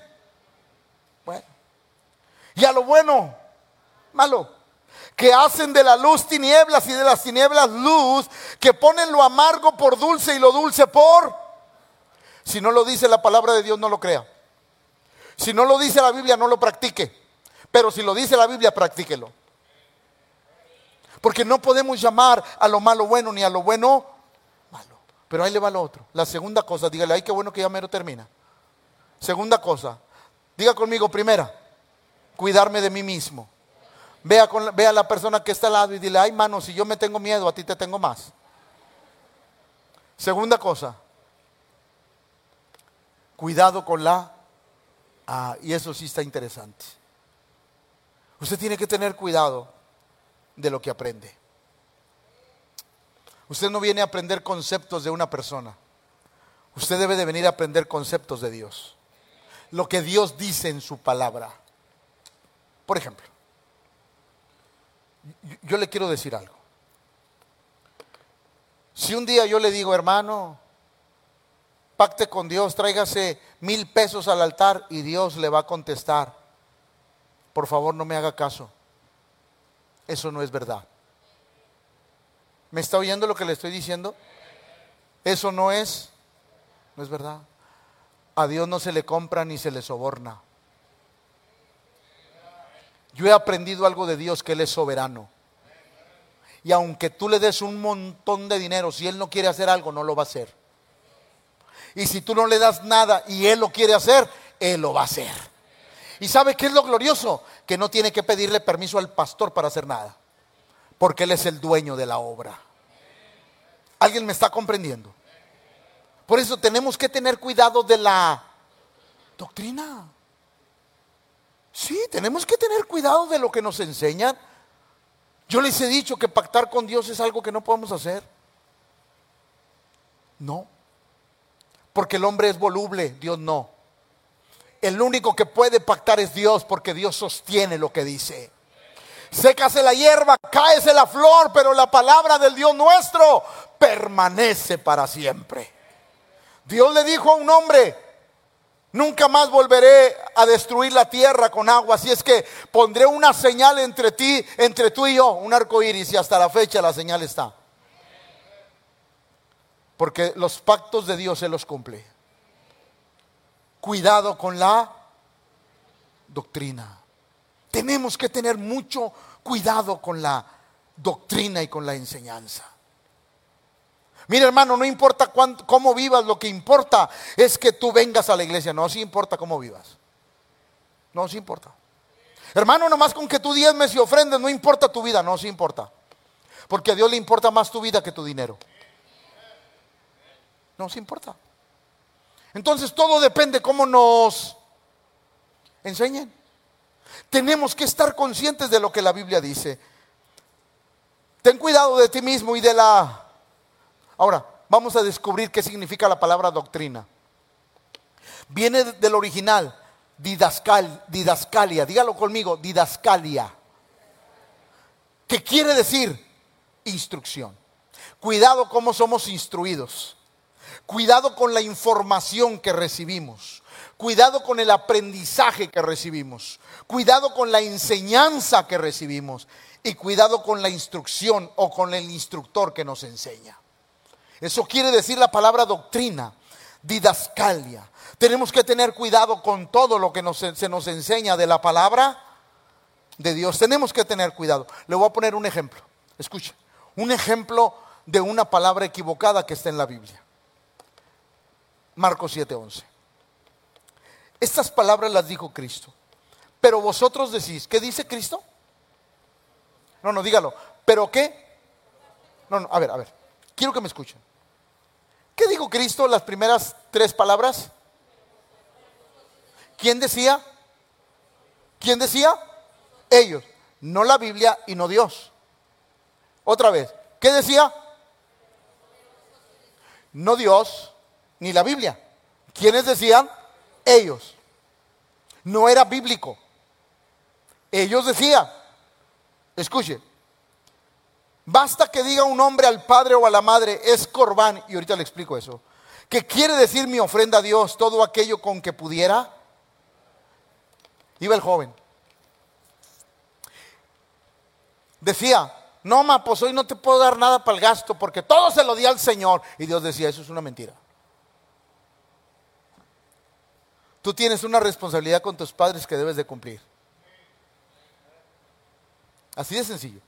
bueno, y a lo bueno, malo. Que hacen de la luz tinieblas y de las tinieblas luz, que ponen lo amargo por dulce y lo dulce por... Si no lo dice la palabra de Dios, no lo crea. Si no lo dice la Biblia, no lo practique. Pero si lo dice la Biblia, practíquelo. Porque no podemos llamar a lo malo bueno ni a lo bueno malo. Pero ahí le va lo otro. La segunda cosa, dígale, ay, qué bueno que ya mero termina. Segunda cosa, diga conmigo, primera, cuidarme de mí mismo. Vea, a la persona que está al lado y dile, ay, mano, si yo me tengo miedo, a ti te tengo más. Segunda cosa, cuidado con la... Ah, y eso sí está interesante. Usted tiene que tener cuidado de lo que aprende. Usted no viene a aprender conceptos de una persona. Usted debe de venir a aprender conceptos de Dios. Lo que Dios dice en su palabra. Por ejemplo, yo le quiero decir algo. Si un día yo le digo, hermano, pacte con Dios, tráigase mil pesos al altar y Dios le va a contestar, por favor no me haga caso. Eso no es verdad. ¿Me está oyendo lo que le estoy diciendo? Eso no es, no es verdad. A Dios no se le compra ni se le soborna. Yo he aprendido algo de Dios, que Él es soberano. Y aunque tú le des un montón de dinero, si Él no quiere hacer algo, no lo va a hacer. Y si tú no le das nada y Él lo quiere hacer, Él lo va a hacer. ¿Y sabe qué es lo glorioso? Que no tiene que pedirle permiso al pastor para hacer nada, porque Él es el dueño de la obra. ¿Alguien me está comprendiendo? Por eso tenemos que tener cuidado de la... Doctrina. Sí, tenemos que tener cuidado de lo que nos enseñan. Yo les he dicho que pactar con Dios es algo que no podemos hacer. No. Porque el hombre es voluble, Dios no. El único que puede pactar es Dios porque Dios sostiene lo que dice. Sécase la hierba, cáese la flor, pero la palabra del Dios nuestro permanece para siempre. Dios le dijo a un hombre, nunca más volveré a destruir la tierra con agua, así es que pondré una señal entre ti, entre tú y yo, un arco iris, y hasta la fecha la señal está. Porque los pactos de Dios se los cumple. Cuidado con la doctrina. Tenemos que tener mucho cuidado con la doctrina y con la enseñanza. Mira hermano, no importa cómo vivas, lo que importa es que tú vengas a la iglesia. No, sí importa cómo vivas. No, sí importa. Hermano, nomás con que tú diezmes y ofrendes, no importa tu vida, no, sí importa. Porque a Dios le importa más tu vida que tu dinero. No, sí importa. Entonces todo depende cómo nos enseñen. Tenemos que estar conscientes de lo que la Biblia dice. Ten cuidado de ti mismo y de la... Ahora, vamos a descubrir qué significa la palabra doctrina. Viene del original, didascal, didascalia, dígalo conmigo, didascalia. ¿Qué quiere decir? Instrucción. Cuidado cómo somos instruidos. Cuidado con la información que recibimos. Cuidado con el aprendizaje que recibimos. Cuidado con la enseñanza que recibimos. Y cuidado con la instrucción o con el instructor que nos enseña. Eso quiere decir la palabra doctrina, didascalia. Tenemos que tener cuidado con todo lo que se nos enseña de la palabra de Dios. Tenemos que tener cuidado. Le voy a poner un ejemplo. Escuche, un ejemplo de una palabra equivocada que está en la Biblia. Marcos 7:11. Estas palabras las dijo Cristo. Pero vosotros decís, ¿qué dice Cristo? No, no, dígalo. ¿Pero qué? No, no, a ver, a ver. Quiero que me escuchen. ¿Qué dijo Cristo las primeras tres palabras? ¿Quién decía? ¿Quién decía? Ellos. No la Biblia y no Dios. Otra vez. ¿Qué decía? No Dios ni la Biblia. ¿Quiénes decían? ellos. No era bíblico. Ellos decían, escuche, basta que diga un hombre al padre o a la madre, es corbán, y ahorita le explico eso, que quiere decir mi ofrenda a Dios, todo aquello con que pudiera. Iba el joven. Decía, no, ma, pues hoy no te puedo dar nada para el gasto porque todo se lo di al Señor. Y Dios decía, eso es una mentira. Tú tienes una responsabilidad con tus padres que debes de cumplir. Así de sencillo.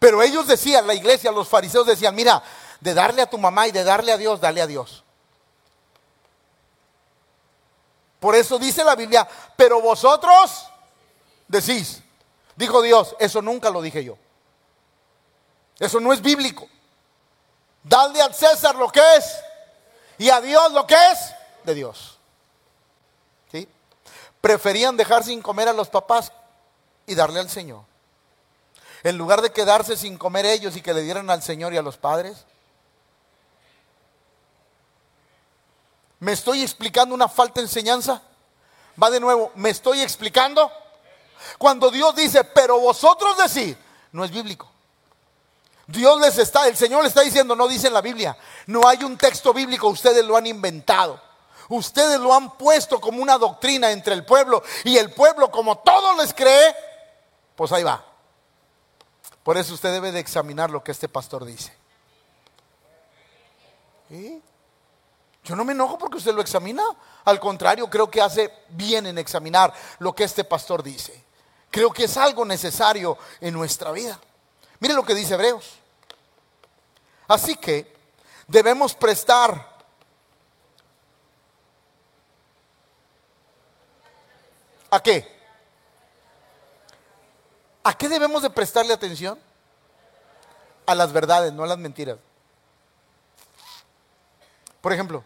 Pero ellos decían, la iglesia, los fariseos decían, mira, de darle a tu mamá y de darle a Dios, dale a Dios. Por eso dice la Biblia, pero vosotros decís, dijo Dios, eso nunca lo dije yo. Eso no es bíblico. Dale al César lo que es y a Dios lo que es de Dios preferían dejar sin comer a los papás y darle al Señor. En lugar de quedarse sin comer ellos y que le dieran al Señor y a los padres. ¿Me estoy explicando una falta de enseñanza? Va de nuevo, ¿me estoy explicando? Cuando Dios dice, pero vosotros decís, no es bíblico. Dios les está, el Señor le está diciendo, no dice en la Biblia, no hay un texto bíblico, ustedes lo han inventado. Ustedes lo han puesto como una doctrina entre el pueblo y el pueblo como todo les cree, pues ahí va. Por eso usted debe de examinar lo que este pastor dice. Yo no me enojo porque usted lo examina. Al contrario, creo que hace bien en examinar lo que este pastor dice. Creo que es algo necesario en nuestra vida. Mire lo que dice Hebreos. Así que debemos prestar ¿A qué? ¿A qué debemos de prestarle atención? A las verdades, no a las mentiras. Por ejemplo,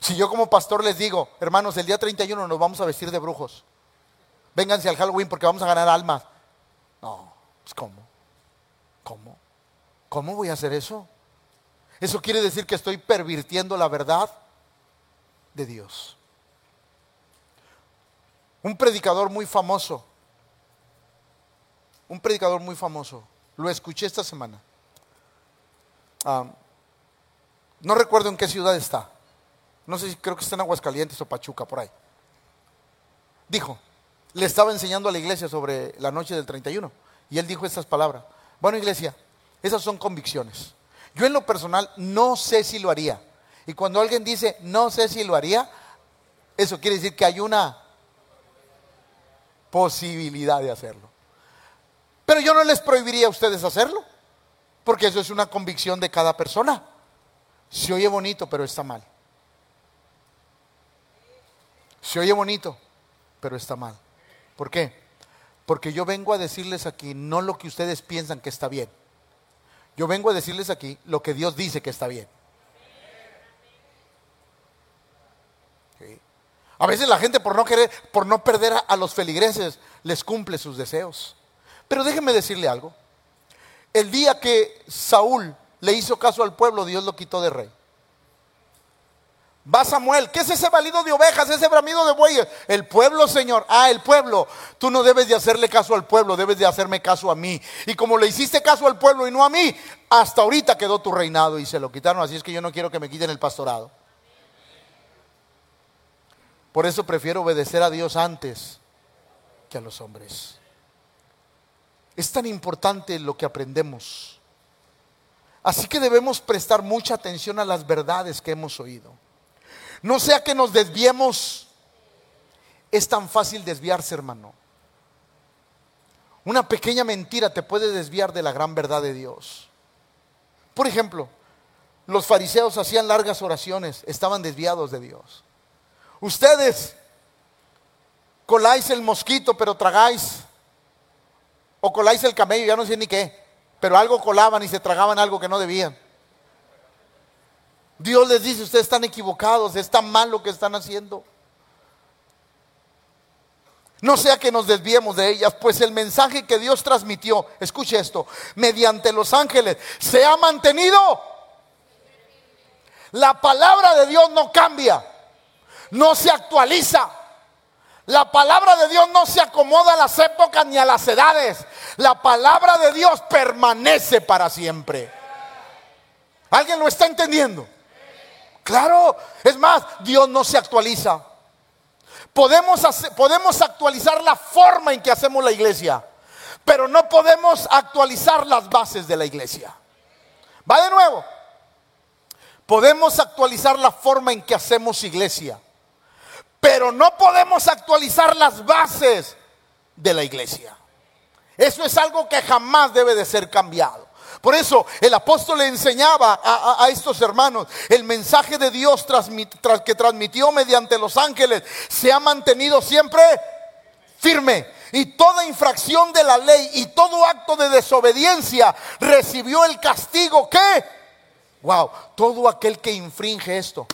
Si yo como pastor les digo, hermanos, el día 31 nos vamos a vestir de brujos. Vénganse al Halloween porque vamos a ganar almas. No, pues ¿cómo? ¿Cómo? ¿Cómo voy a hacer eso? Eso quiere decir que estoy pervirtiendo la verdad de Dios. Un predicador muy famoso, un predicador muy famoso, lo escuché esta semana. No recuerdo en qué ciudad está. No sé si creo que está en Aguascalientes o Pachuca, por ahí. Dijo, le estaba enseñando a la iglesia sobre la noche del 31. Y él dijo estas palabras. Bueno, iglesia, esas son convicciones. Yo en lo personal no sé si lo haría. Y cuando alguien dice no sé si lo haría, eso quiere decir que hay una posibilidad de hacerlo. Pero yo no les prohibiría a ustedes hacerlo, porque eso es una convicción de cada persona. Se oye bonito, pero está mal. Se oye bonito, pero está mal. ¿Por qué? Porque yo vengo a decirles aquí no lo que ustedes piensan que está bien. Yo vengo a decirles aquí lo que Dios dice que está bien. A veces la gente por no querer, por no perder a, a los feligreses, les cumple sus deseos. Pero déjenme decirle algo. El día que Saúl le hizo caso al pueblo, Dios lo quitó de rey. Va Samuel, ¿qué es ese balido de ovejas, ese bramido de bueyes? El pueblo, Señor. Ah, el pueblo. Tú no debes de hacerle caso al pueblo, debes de hacerme caso a mí. Y como le hiciste caso al pueblo y no a mí, hasta ahorita quedó tu reinado y se lo quitaron. Así es que yo no quiero que me quiten el pastorado. Por eso prefiero obedecer a Dios antes que a los hombres. Es tan importante lo que aprendemos. Así que debemos prestar mucha atención a las verdades que hemos oído. No sea que nos desviemos. Es tan fácil desviarse, hermano. Una pequeña mentira te puede desviar de la gran verdad de Dios. Por ejemplo, los fariseos hacían largas oraciones, estaban desviados de Dios. Ustedes coláis el mosquito, pero tragáis. O coláis el camello, ya no sé ni qué. Pero algo colaban y se tragaban algo que no debían. Dios les dice, ustedes están equivocados, está mal lo que están haciendo. No sea que nos desviemos de ellas, pues el mensaje que Dios transmitió, escuche esto, mediante los ángeles, se ha mantenido. La palabra de Dios no cambia, no se actualiza. La palabra de Dios no se acomoda a las épocas ni a las edades. La palabra de Dios permanece para siempre. ¿Alguien lo está entendiendo? Claro, es más, Dios no se actualiza. Podemos, podemos actualizar la forma en que hacemos la iglesia, pero no podemos actualizar las bases de la iglesia. Va de nuevo. Podemos actualizar la forma en que hacemos iglesia, pero no podemos actualizar las bases de la iglesia. Eso es algo que jamás debe de ser cambiado. Por eso el apóstol le enseñaba a, estos hermanos el mensaje de Dios que transmitió mediante los ángeles se ha mantenido siempre firme. Y toda infracción de la ley y todo acto de desobediencia recibió el castigo que, wow, todo aquel que infringe esto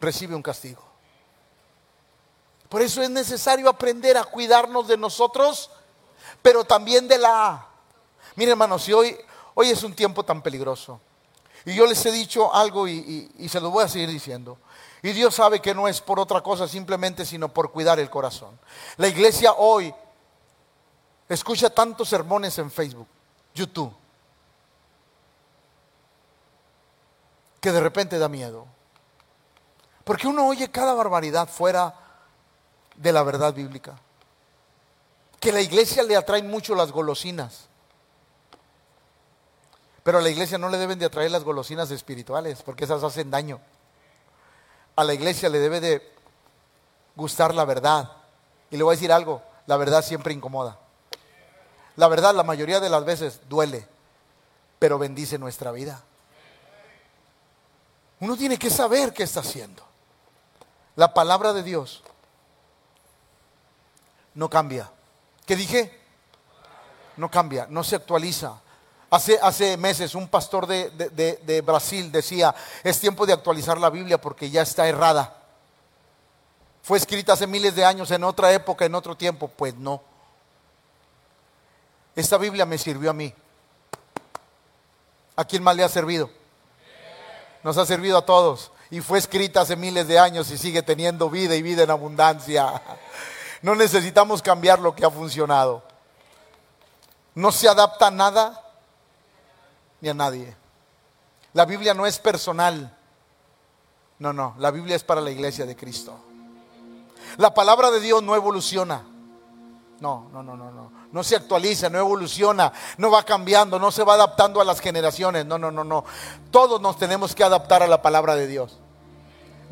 recibe un castigo. Por eso es necesario aprender a cuidarnos de nosotros, pero también de la... Mire hermanos, si hoy Hoy es un tiempo tan peligroso. Y yo les he dicho algo y, se lo voy a seguir diciendo. Y Dios sabe que no es por otra cosa simplemente, sino por cuidar el corazón. La iglesia hoy escucha tantos sermones en Facebook, YouTube, que de repente da miedo. Porque uno oye cada barbaridad fuera de la verdad bíblica. Que a la iglesia le atraen mucho las golosinas. Pero a la iglesia no le deben de atraer las golosinas espirituales, porque esas hacen daño. A la iglesia le debe de gustar la verdad. Y le voy a decir algo, la verdad siempre incomoda. La verdad la mayoría de las veces duele, pero bendice nuestra vida. Uno tiene que saber qué está haciendo. La palabra de Dios no cambia. ¿Qué dije? No cambia, no se actualiza Hace, hace meses un pastor de, de, de, Brasil decía, es tiempo de actualizar la Biblia porque ya está errada. Fue escrita hace miles de años, en otra época, en otro tiempo. Pues no. Esta Biblia me sirvió a mí. ¿A quién más le ha servido? Nos ha servido a todos. Y fue escrita hace miles de años y sigue teniendo vida y vida en abundancia. No necesitamos cambiar lo que ha funcionado. No se adapta a nada ni a nadie. La Biblia no es personal. No, no, la Biblia es para la iglesia de Cristo. La palabra de Dios no evoluciona. No, no, no, no, no. No se actualiza, no evoluciona, no va cambiando, no se va adaptando a las generaciones. No, no, no, no. Todos nos tenemos que adaptar a la palabra de Dios.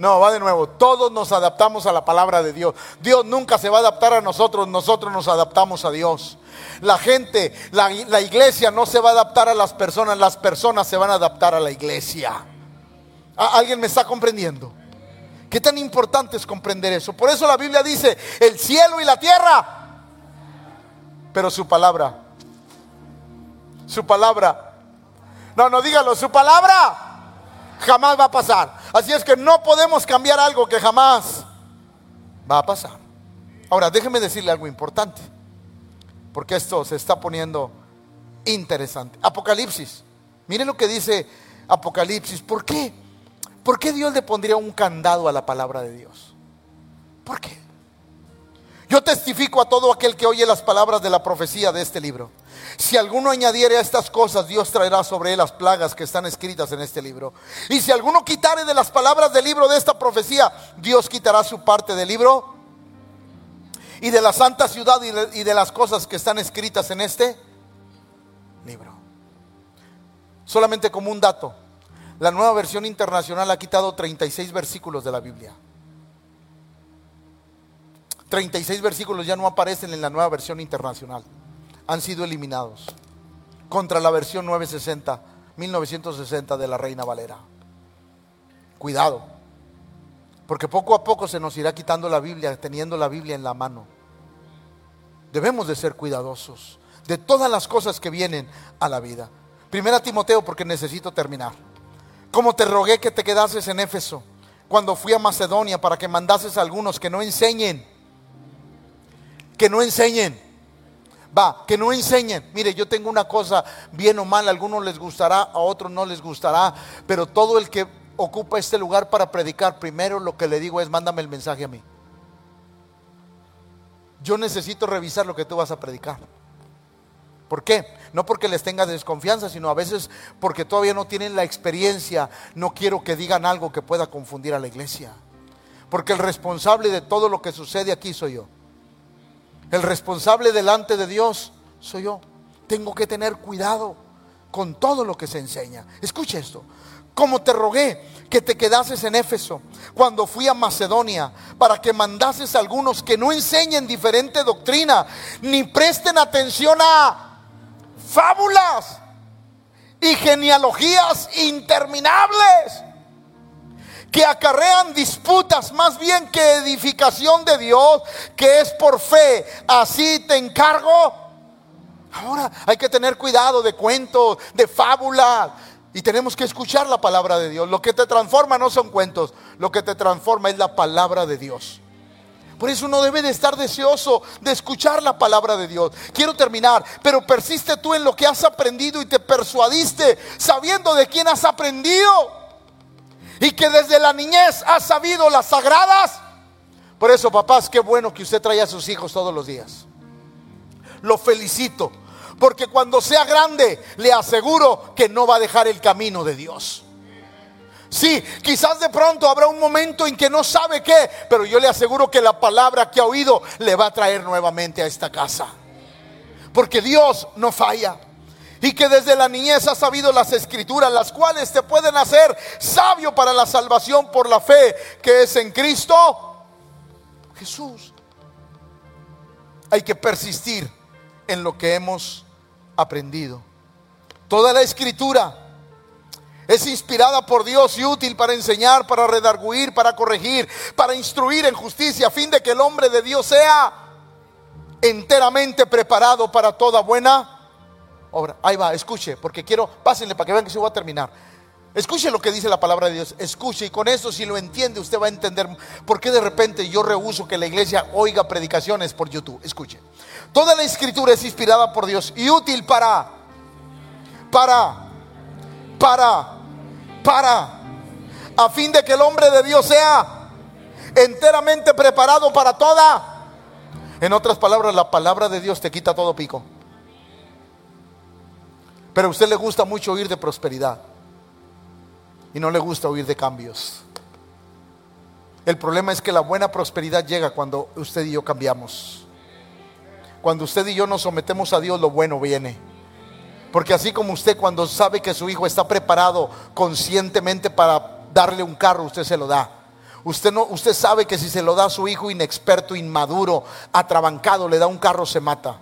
No, va de nuevo. Todos nos adaptamos a la palabra de Dios. Dios nunca se va a adaptar a nosotros, nosotros nos adaptamos a Dios. La gente, la, iglesia no se va a adaptar a las personas, las personas se van a adaptar a la iglesia. ¿Alguien me está comprendiendo? ¿Qué tan importante es comprender eso? Por eso la Biblia dice, el cielo y la tierra, pero su palabra, su palabra, no, no dígalo, su palabra jamás va a pasar. Así es que no podemos cambiar algo que jamás va a pasar. Ahora, déjeme decirle algo importante porque esto se está poniendo interesante. Apocalipsis. Miren lo que dice Apocalipsis. ¿Por qué? ¿Por qué Dios le pondría un candado a la palabra de Dios? ¿Por qué? Yo testifico a todo aquel que oye las palabras de la profecía de este libro. Si alguno añadiere a estas cosas, Dios traerá sobre él las plagas que están escritas en este libro. Y si alguno quitare de las palabras del libro de esta profecía, Dios quitará su parte del libro y de la santa ciudad y de, las cosas que están escritas en este libro. Solamente como un dato, la nueva versión internacional ha quitado 36 versículos de la Biblia. 36 versículos ya no aparecen en la nueva versión internacional. Han sido eliminados. Contra la versión 960, 1960 de la Reina Valera. Cuidado. Porque poco a poco se nos irá quitando la Biblia, teniendo la Biblia en la mano. Debemos de ser cuidadosos de todas las cosas que vienen a la vida. Primera Timoteo, porque necesito terminar. Como te rogué que te quedases en Éfeso cuando fui a Macedonia para que mandases a algunos que no enseñen. Que no enseñen. Va, que no enseñen. Mire, yo tengo una cosa, bien o mal, a algunos les gustará, a otros no les gustará, pero todo el que ocupa este lugar para predicar, primero lo que le digo es, mándame el mensaje a mí. Yo necesito revisar lo que tú vas a predicar. ¿Por qué? No porque les tenga desconfianza, sino a veces porque todavía no tienen la experiencia. No quiero que digan algo que pueda confundir a la iglesia. Porque el responsable de todo lo que sucede aquí soy yo. El responsable delante de Dios soy yo. Tengo que tener cuidado con todo lo que se enseña. Escuche esto como te rogué que te quedases en Éfeso cuando fui a Macedonia, para que mandases a algunos que no enseñen diferente doctrina, ni presten atención a fábulas y genealogías interminables que acarrean disputas más bien que edificación de Dios, que es por fe. Así te encargo. Ahora hay que tener cuidado de cuentos, de fábulas y tenemos que escuchar la palabra de Dios. Lo que te transforma no son cuentos, lo que te transforma es la palabra de Dios. Por eso uno debe de estar deseoso de escuchar la palabra de Dios. Quiero terminar, pero persiste tú en lo que has aprendido y te persuadiste sabiendo de quién has aprendido. Y que desde la niñez has sabido las sagradas. Por eso, papás, qué bueno que usted trae a sus hijos todos los días. Lo felicito porque cuando sea grande, le aseguro que no va a dejar el camino de Dios. Sí, quizás de pronto habrá un momento en que no sabe qué, pero yo le aseguro que la palabra que ha oído le va a traer nuevamente a esta casa. Porque Dios no falla. Y que desde la niñez ha sabido las escrituras, las cuales te pueden hacer sabio para la salvación por la fe que es en Cristo Jesús. Hay que persistir en lo que hemos aprendido. Toda la escritura es inspirada por Dios y útil para enseñar, para redarguir, para corregir, para instruir en justicia, a fin de que el hombre de Dios sea enteramente preparado para toda buena obra. Ahí va, escuche, porque quiero, pásenle para que vean que se voy a terminar. Escuche lo que dice la palabra de Dios. Escuche y con eso si lo entiende usted va a entender por qué de repente yo rehuso que la iglesia oiga predicaciones por YouTube. Escuche. Toda la escritura es inspirada por Dios y útil para, para, para, para, a fin de que el hombre de Dios sea enteramente preparado para toda. En otras palabras, la palabra de Dios te quita todo pico. Pero a usted le gusta mucho oír de prosperidad y no le gusta oír de cambios. El problema es que la buena prosperidad llega cuando usted y yo cambiamos. Cuando usted y yo nos sometemos a Dios, lo bueno viene. Porque así como usted cuando sabe que su hijo está preparado conscientemente para darle un carro, usted se lo da. Usted no usted sabe que si se lo da a su hijo inexperto, inmaduro, atrabancado, le da un carro se mata.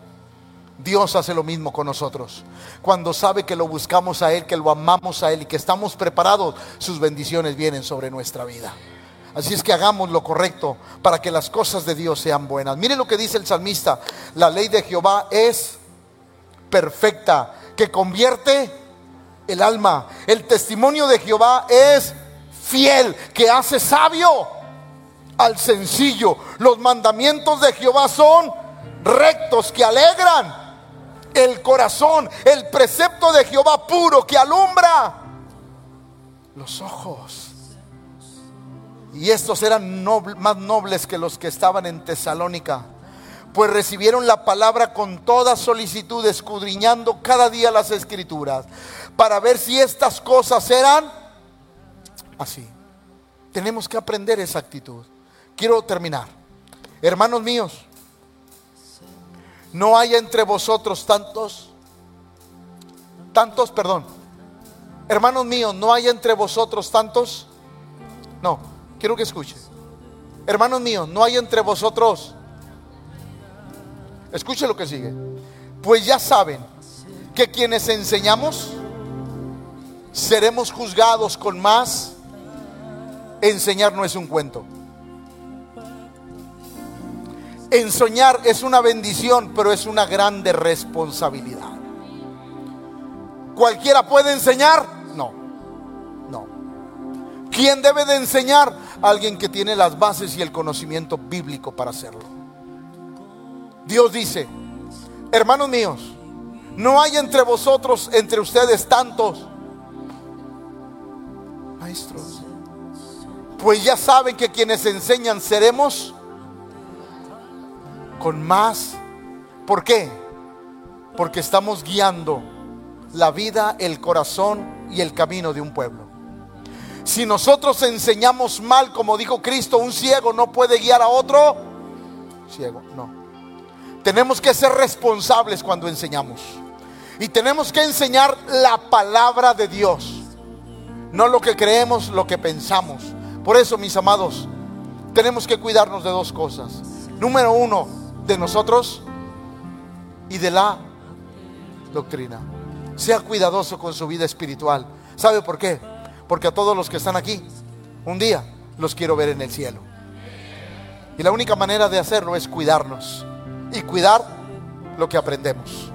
Dios hace lo mismo con nosotros. Cuando sabe que lo buscamos a Él, que lo amamos a Él y que estamos preparados, sus bendiciones vienen sobre nuestra vida. Así es que hagamos lo correcto para que las cosas de Dios sean buenas. Mire lo que dice el salmista. La ley de Jehová es perfecta, que convierte el alma. El testimonio de Jehová es fiel, que hace sabio al sencillo. Los mandamientos de Jehová son rectos, que alegran el corazón, el precepto de Jehová puro que alumbra los ojos. Y estos eran más nobles que los que estaban en Tesalónica, pues recibieron la palabra con toda solicitud, escudriñando cada día las escrituras, para ver si estas cosas eran así. Tenemos que aprender esa actitud. Quiero terminar. Hermanos míos, no hay entre vosotros tantos, tantos, perdón. Hermanos míos, no hay entre vosotros tantos. No, quiero que escuche. Hermanos míos, no hay entre vosotros. Escuche lo que sigue. Pues ya saben que quienes enseñamos seremos juzgados con más. Enseñar no es un cuento. Enseñar es una bendición, pero es una grande responsabilidad. ¿Cualquiera puede enseñar? No, no. ¿Quién debe de enseñar? Alguien que tiene las bases y el conocimiento bíblico para hacerlo. Dios dice, hermanos míos, no hay entre vosotros, entre ustedes tantos maestros. Pues ya saben que quienes enseñan seremos con más. ¿Por qué? Porque estamos guiando la vida, el corazón y el camino de un pueblo. Si nosotros enseñamos mal, como dijo Cristo, un ciego no puede guiar a otro ciego, no. Tenemos que ser responsables cuando enseñamos. Y tenemos que enseñar la palabra de Dios. No lo que creemos, lo que pensamos. Por eso, mis amados, tenemos que cuidarnos de dos cosas. Número uno, de nosotros y de la doctrina. Sea cuidadoso con su vida espiritual. ¿Sabe por qué? Porque a todos los que están aquí, un día los quiero ver en el cielo. Y la única manera de hacerlo es cuidarnos y cuidar lo que aprendemos.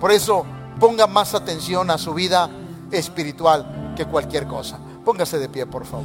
Por eso ponga más atención a su vida espiritual que cualquier cosa. Póngase de pie, por favor.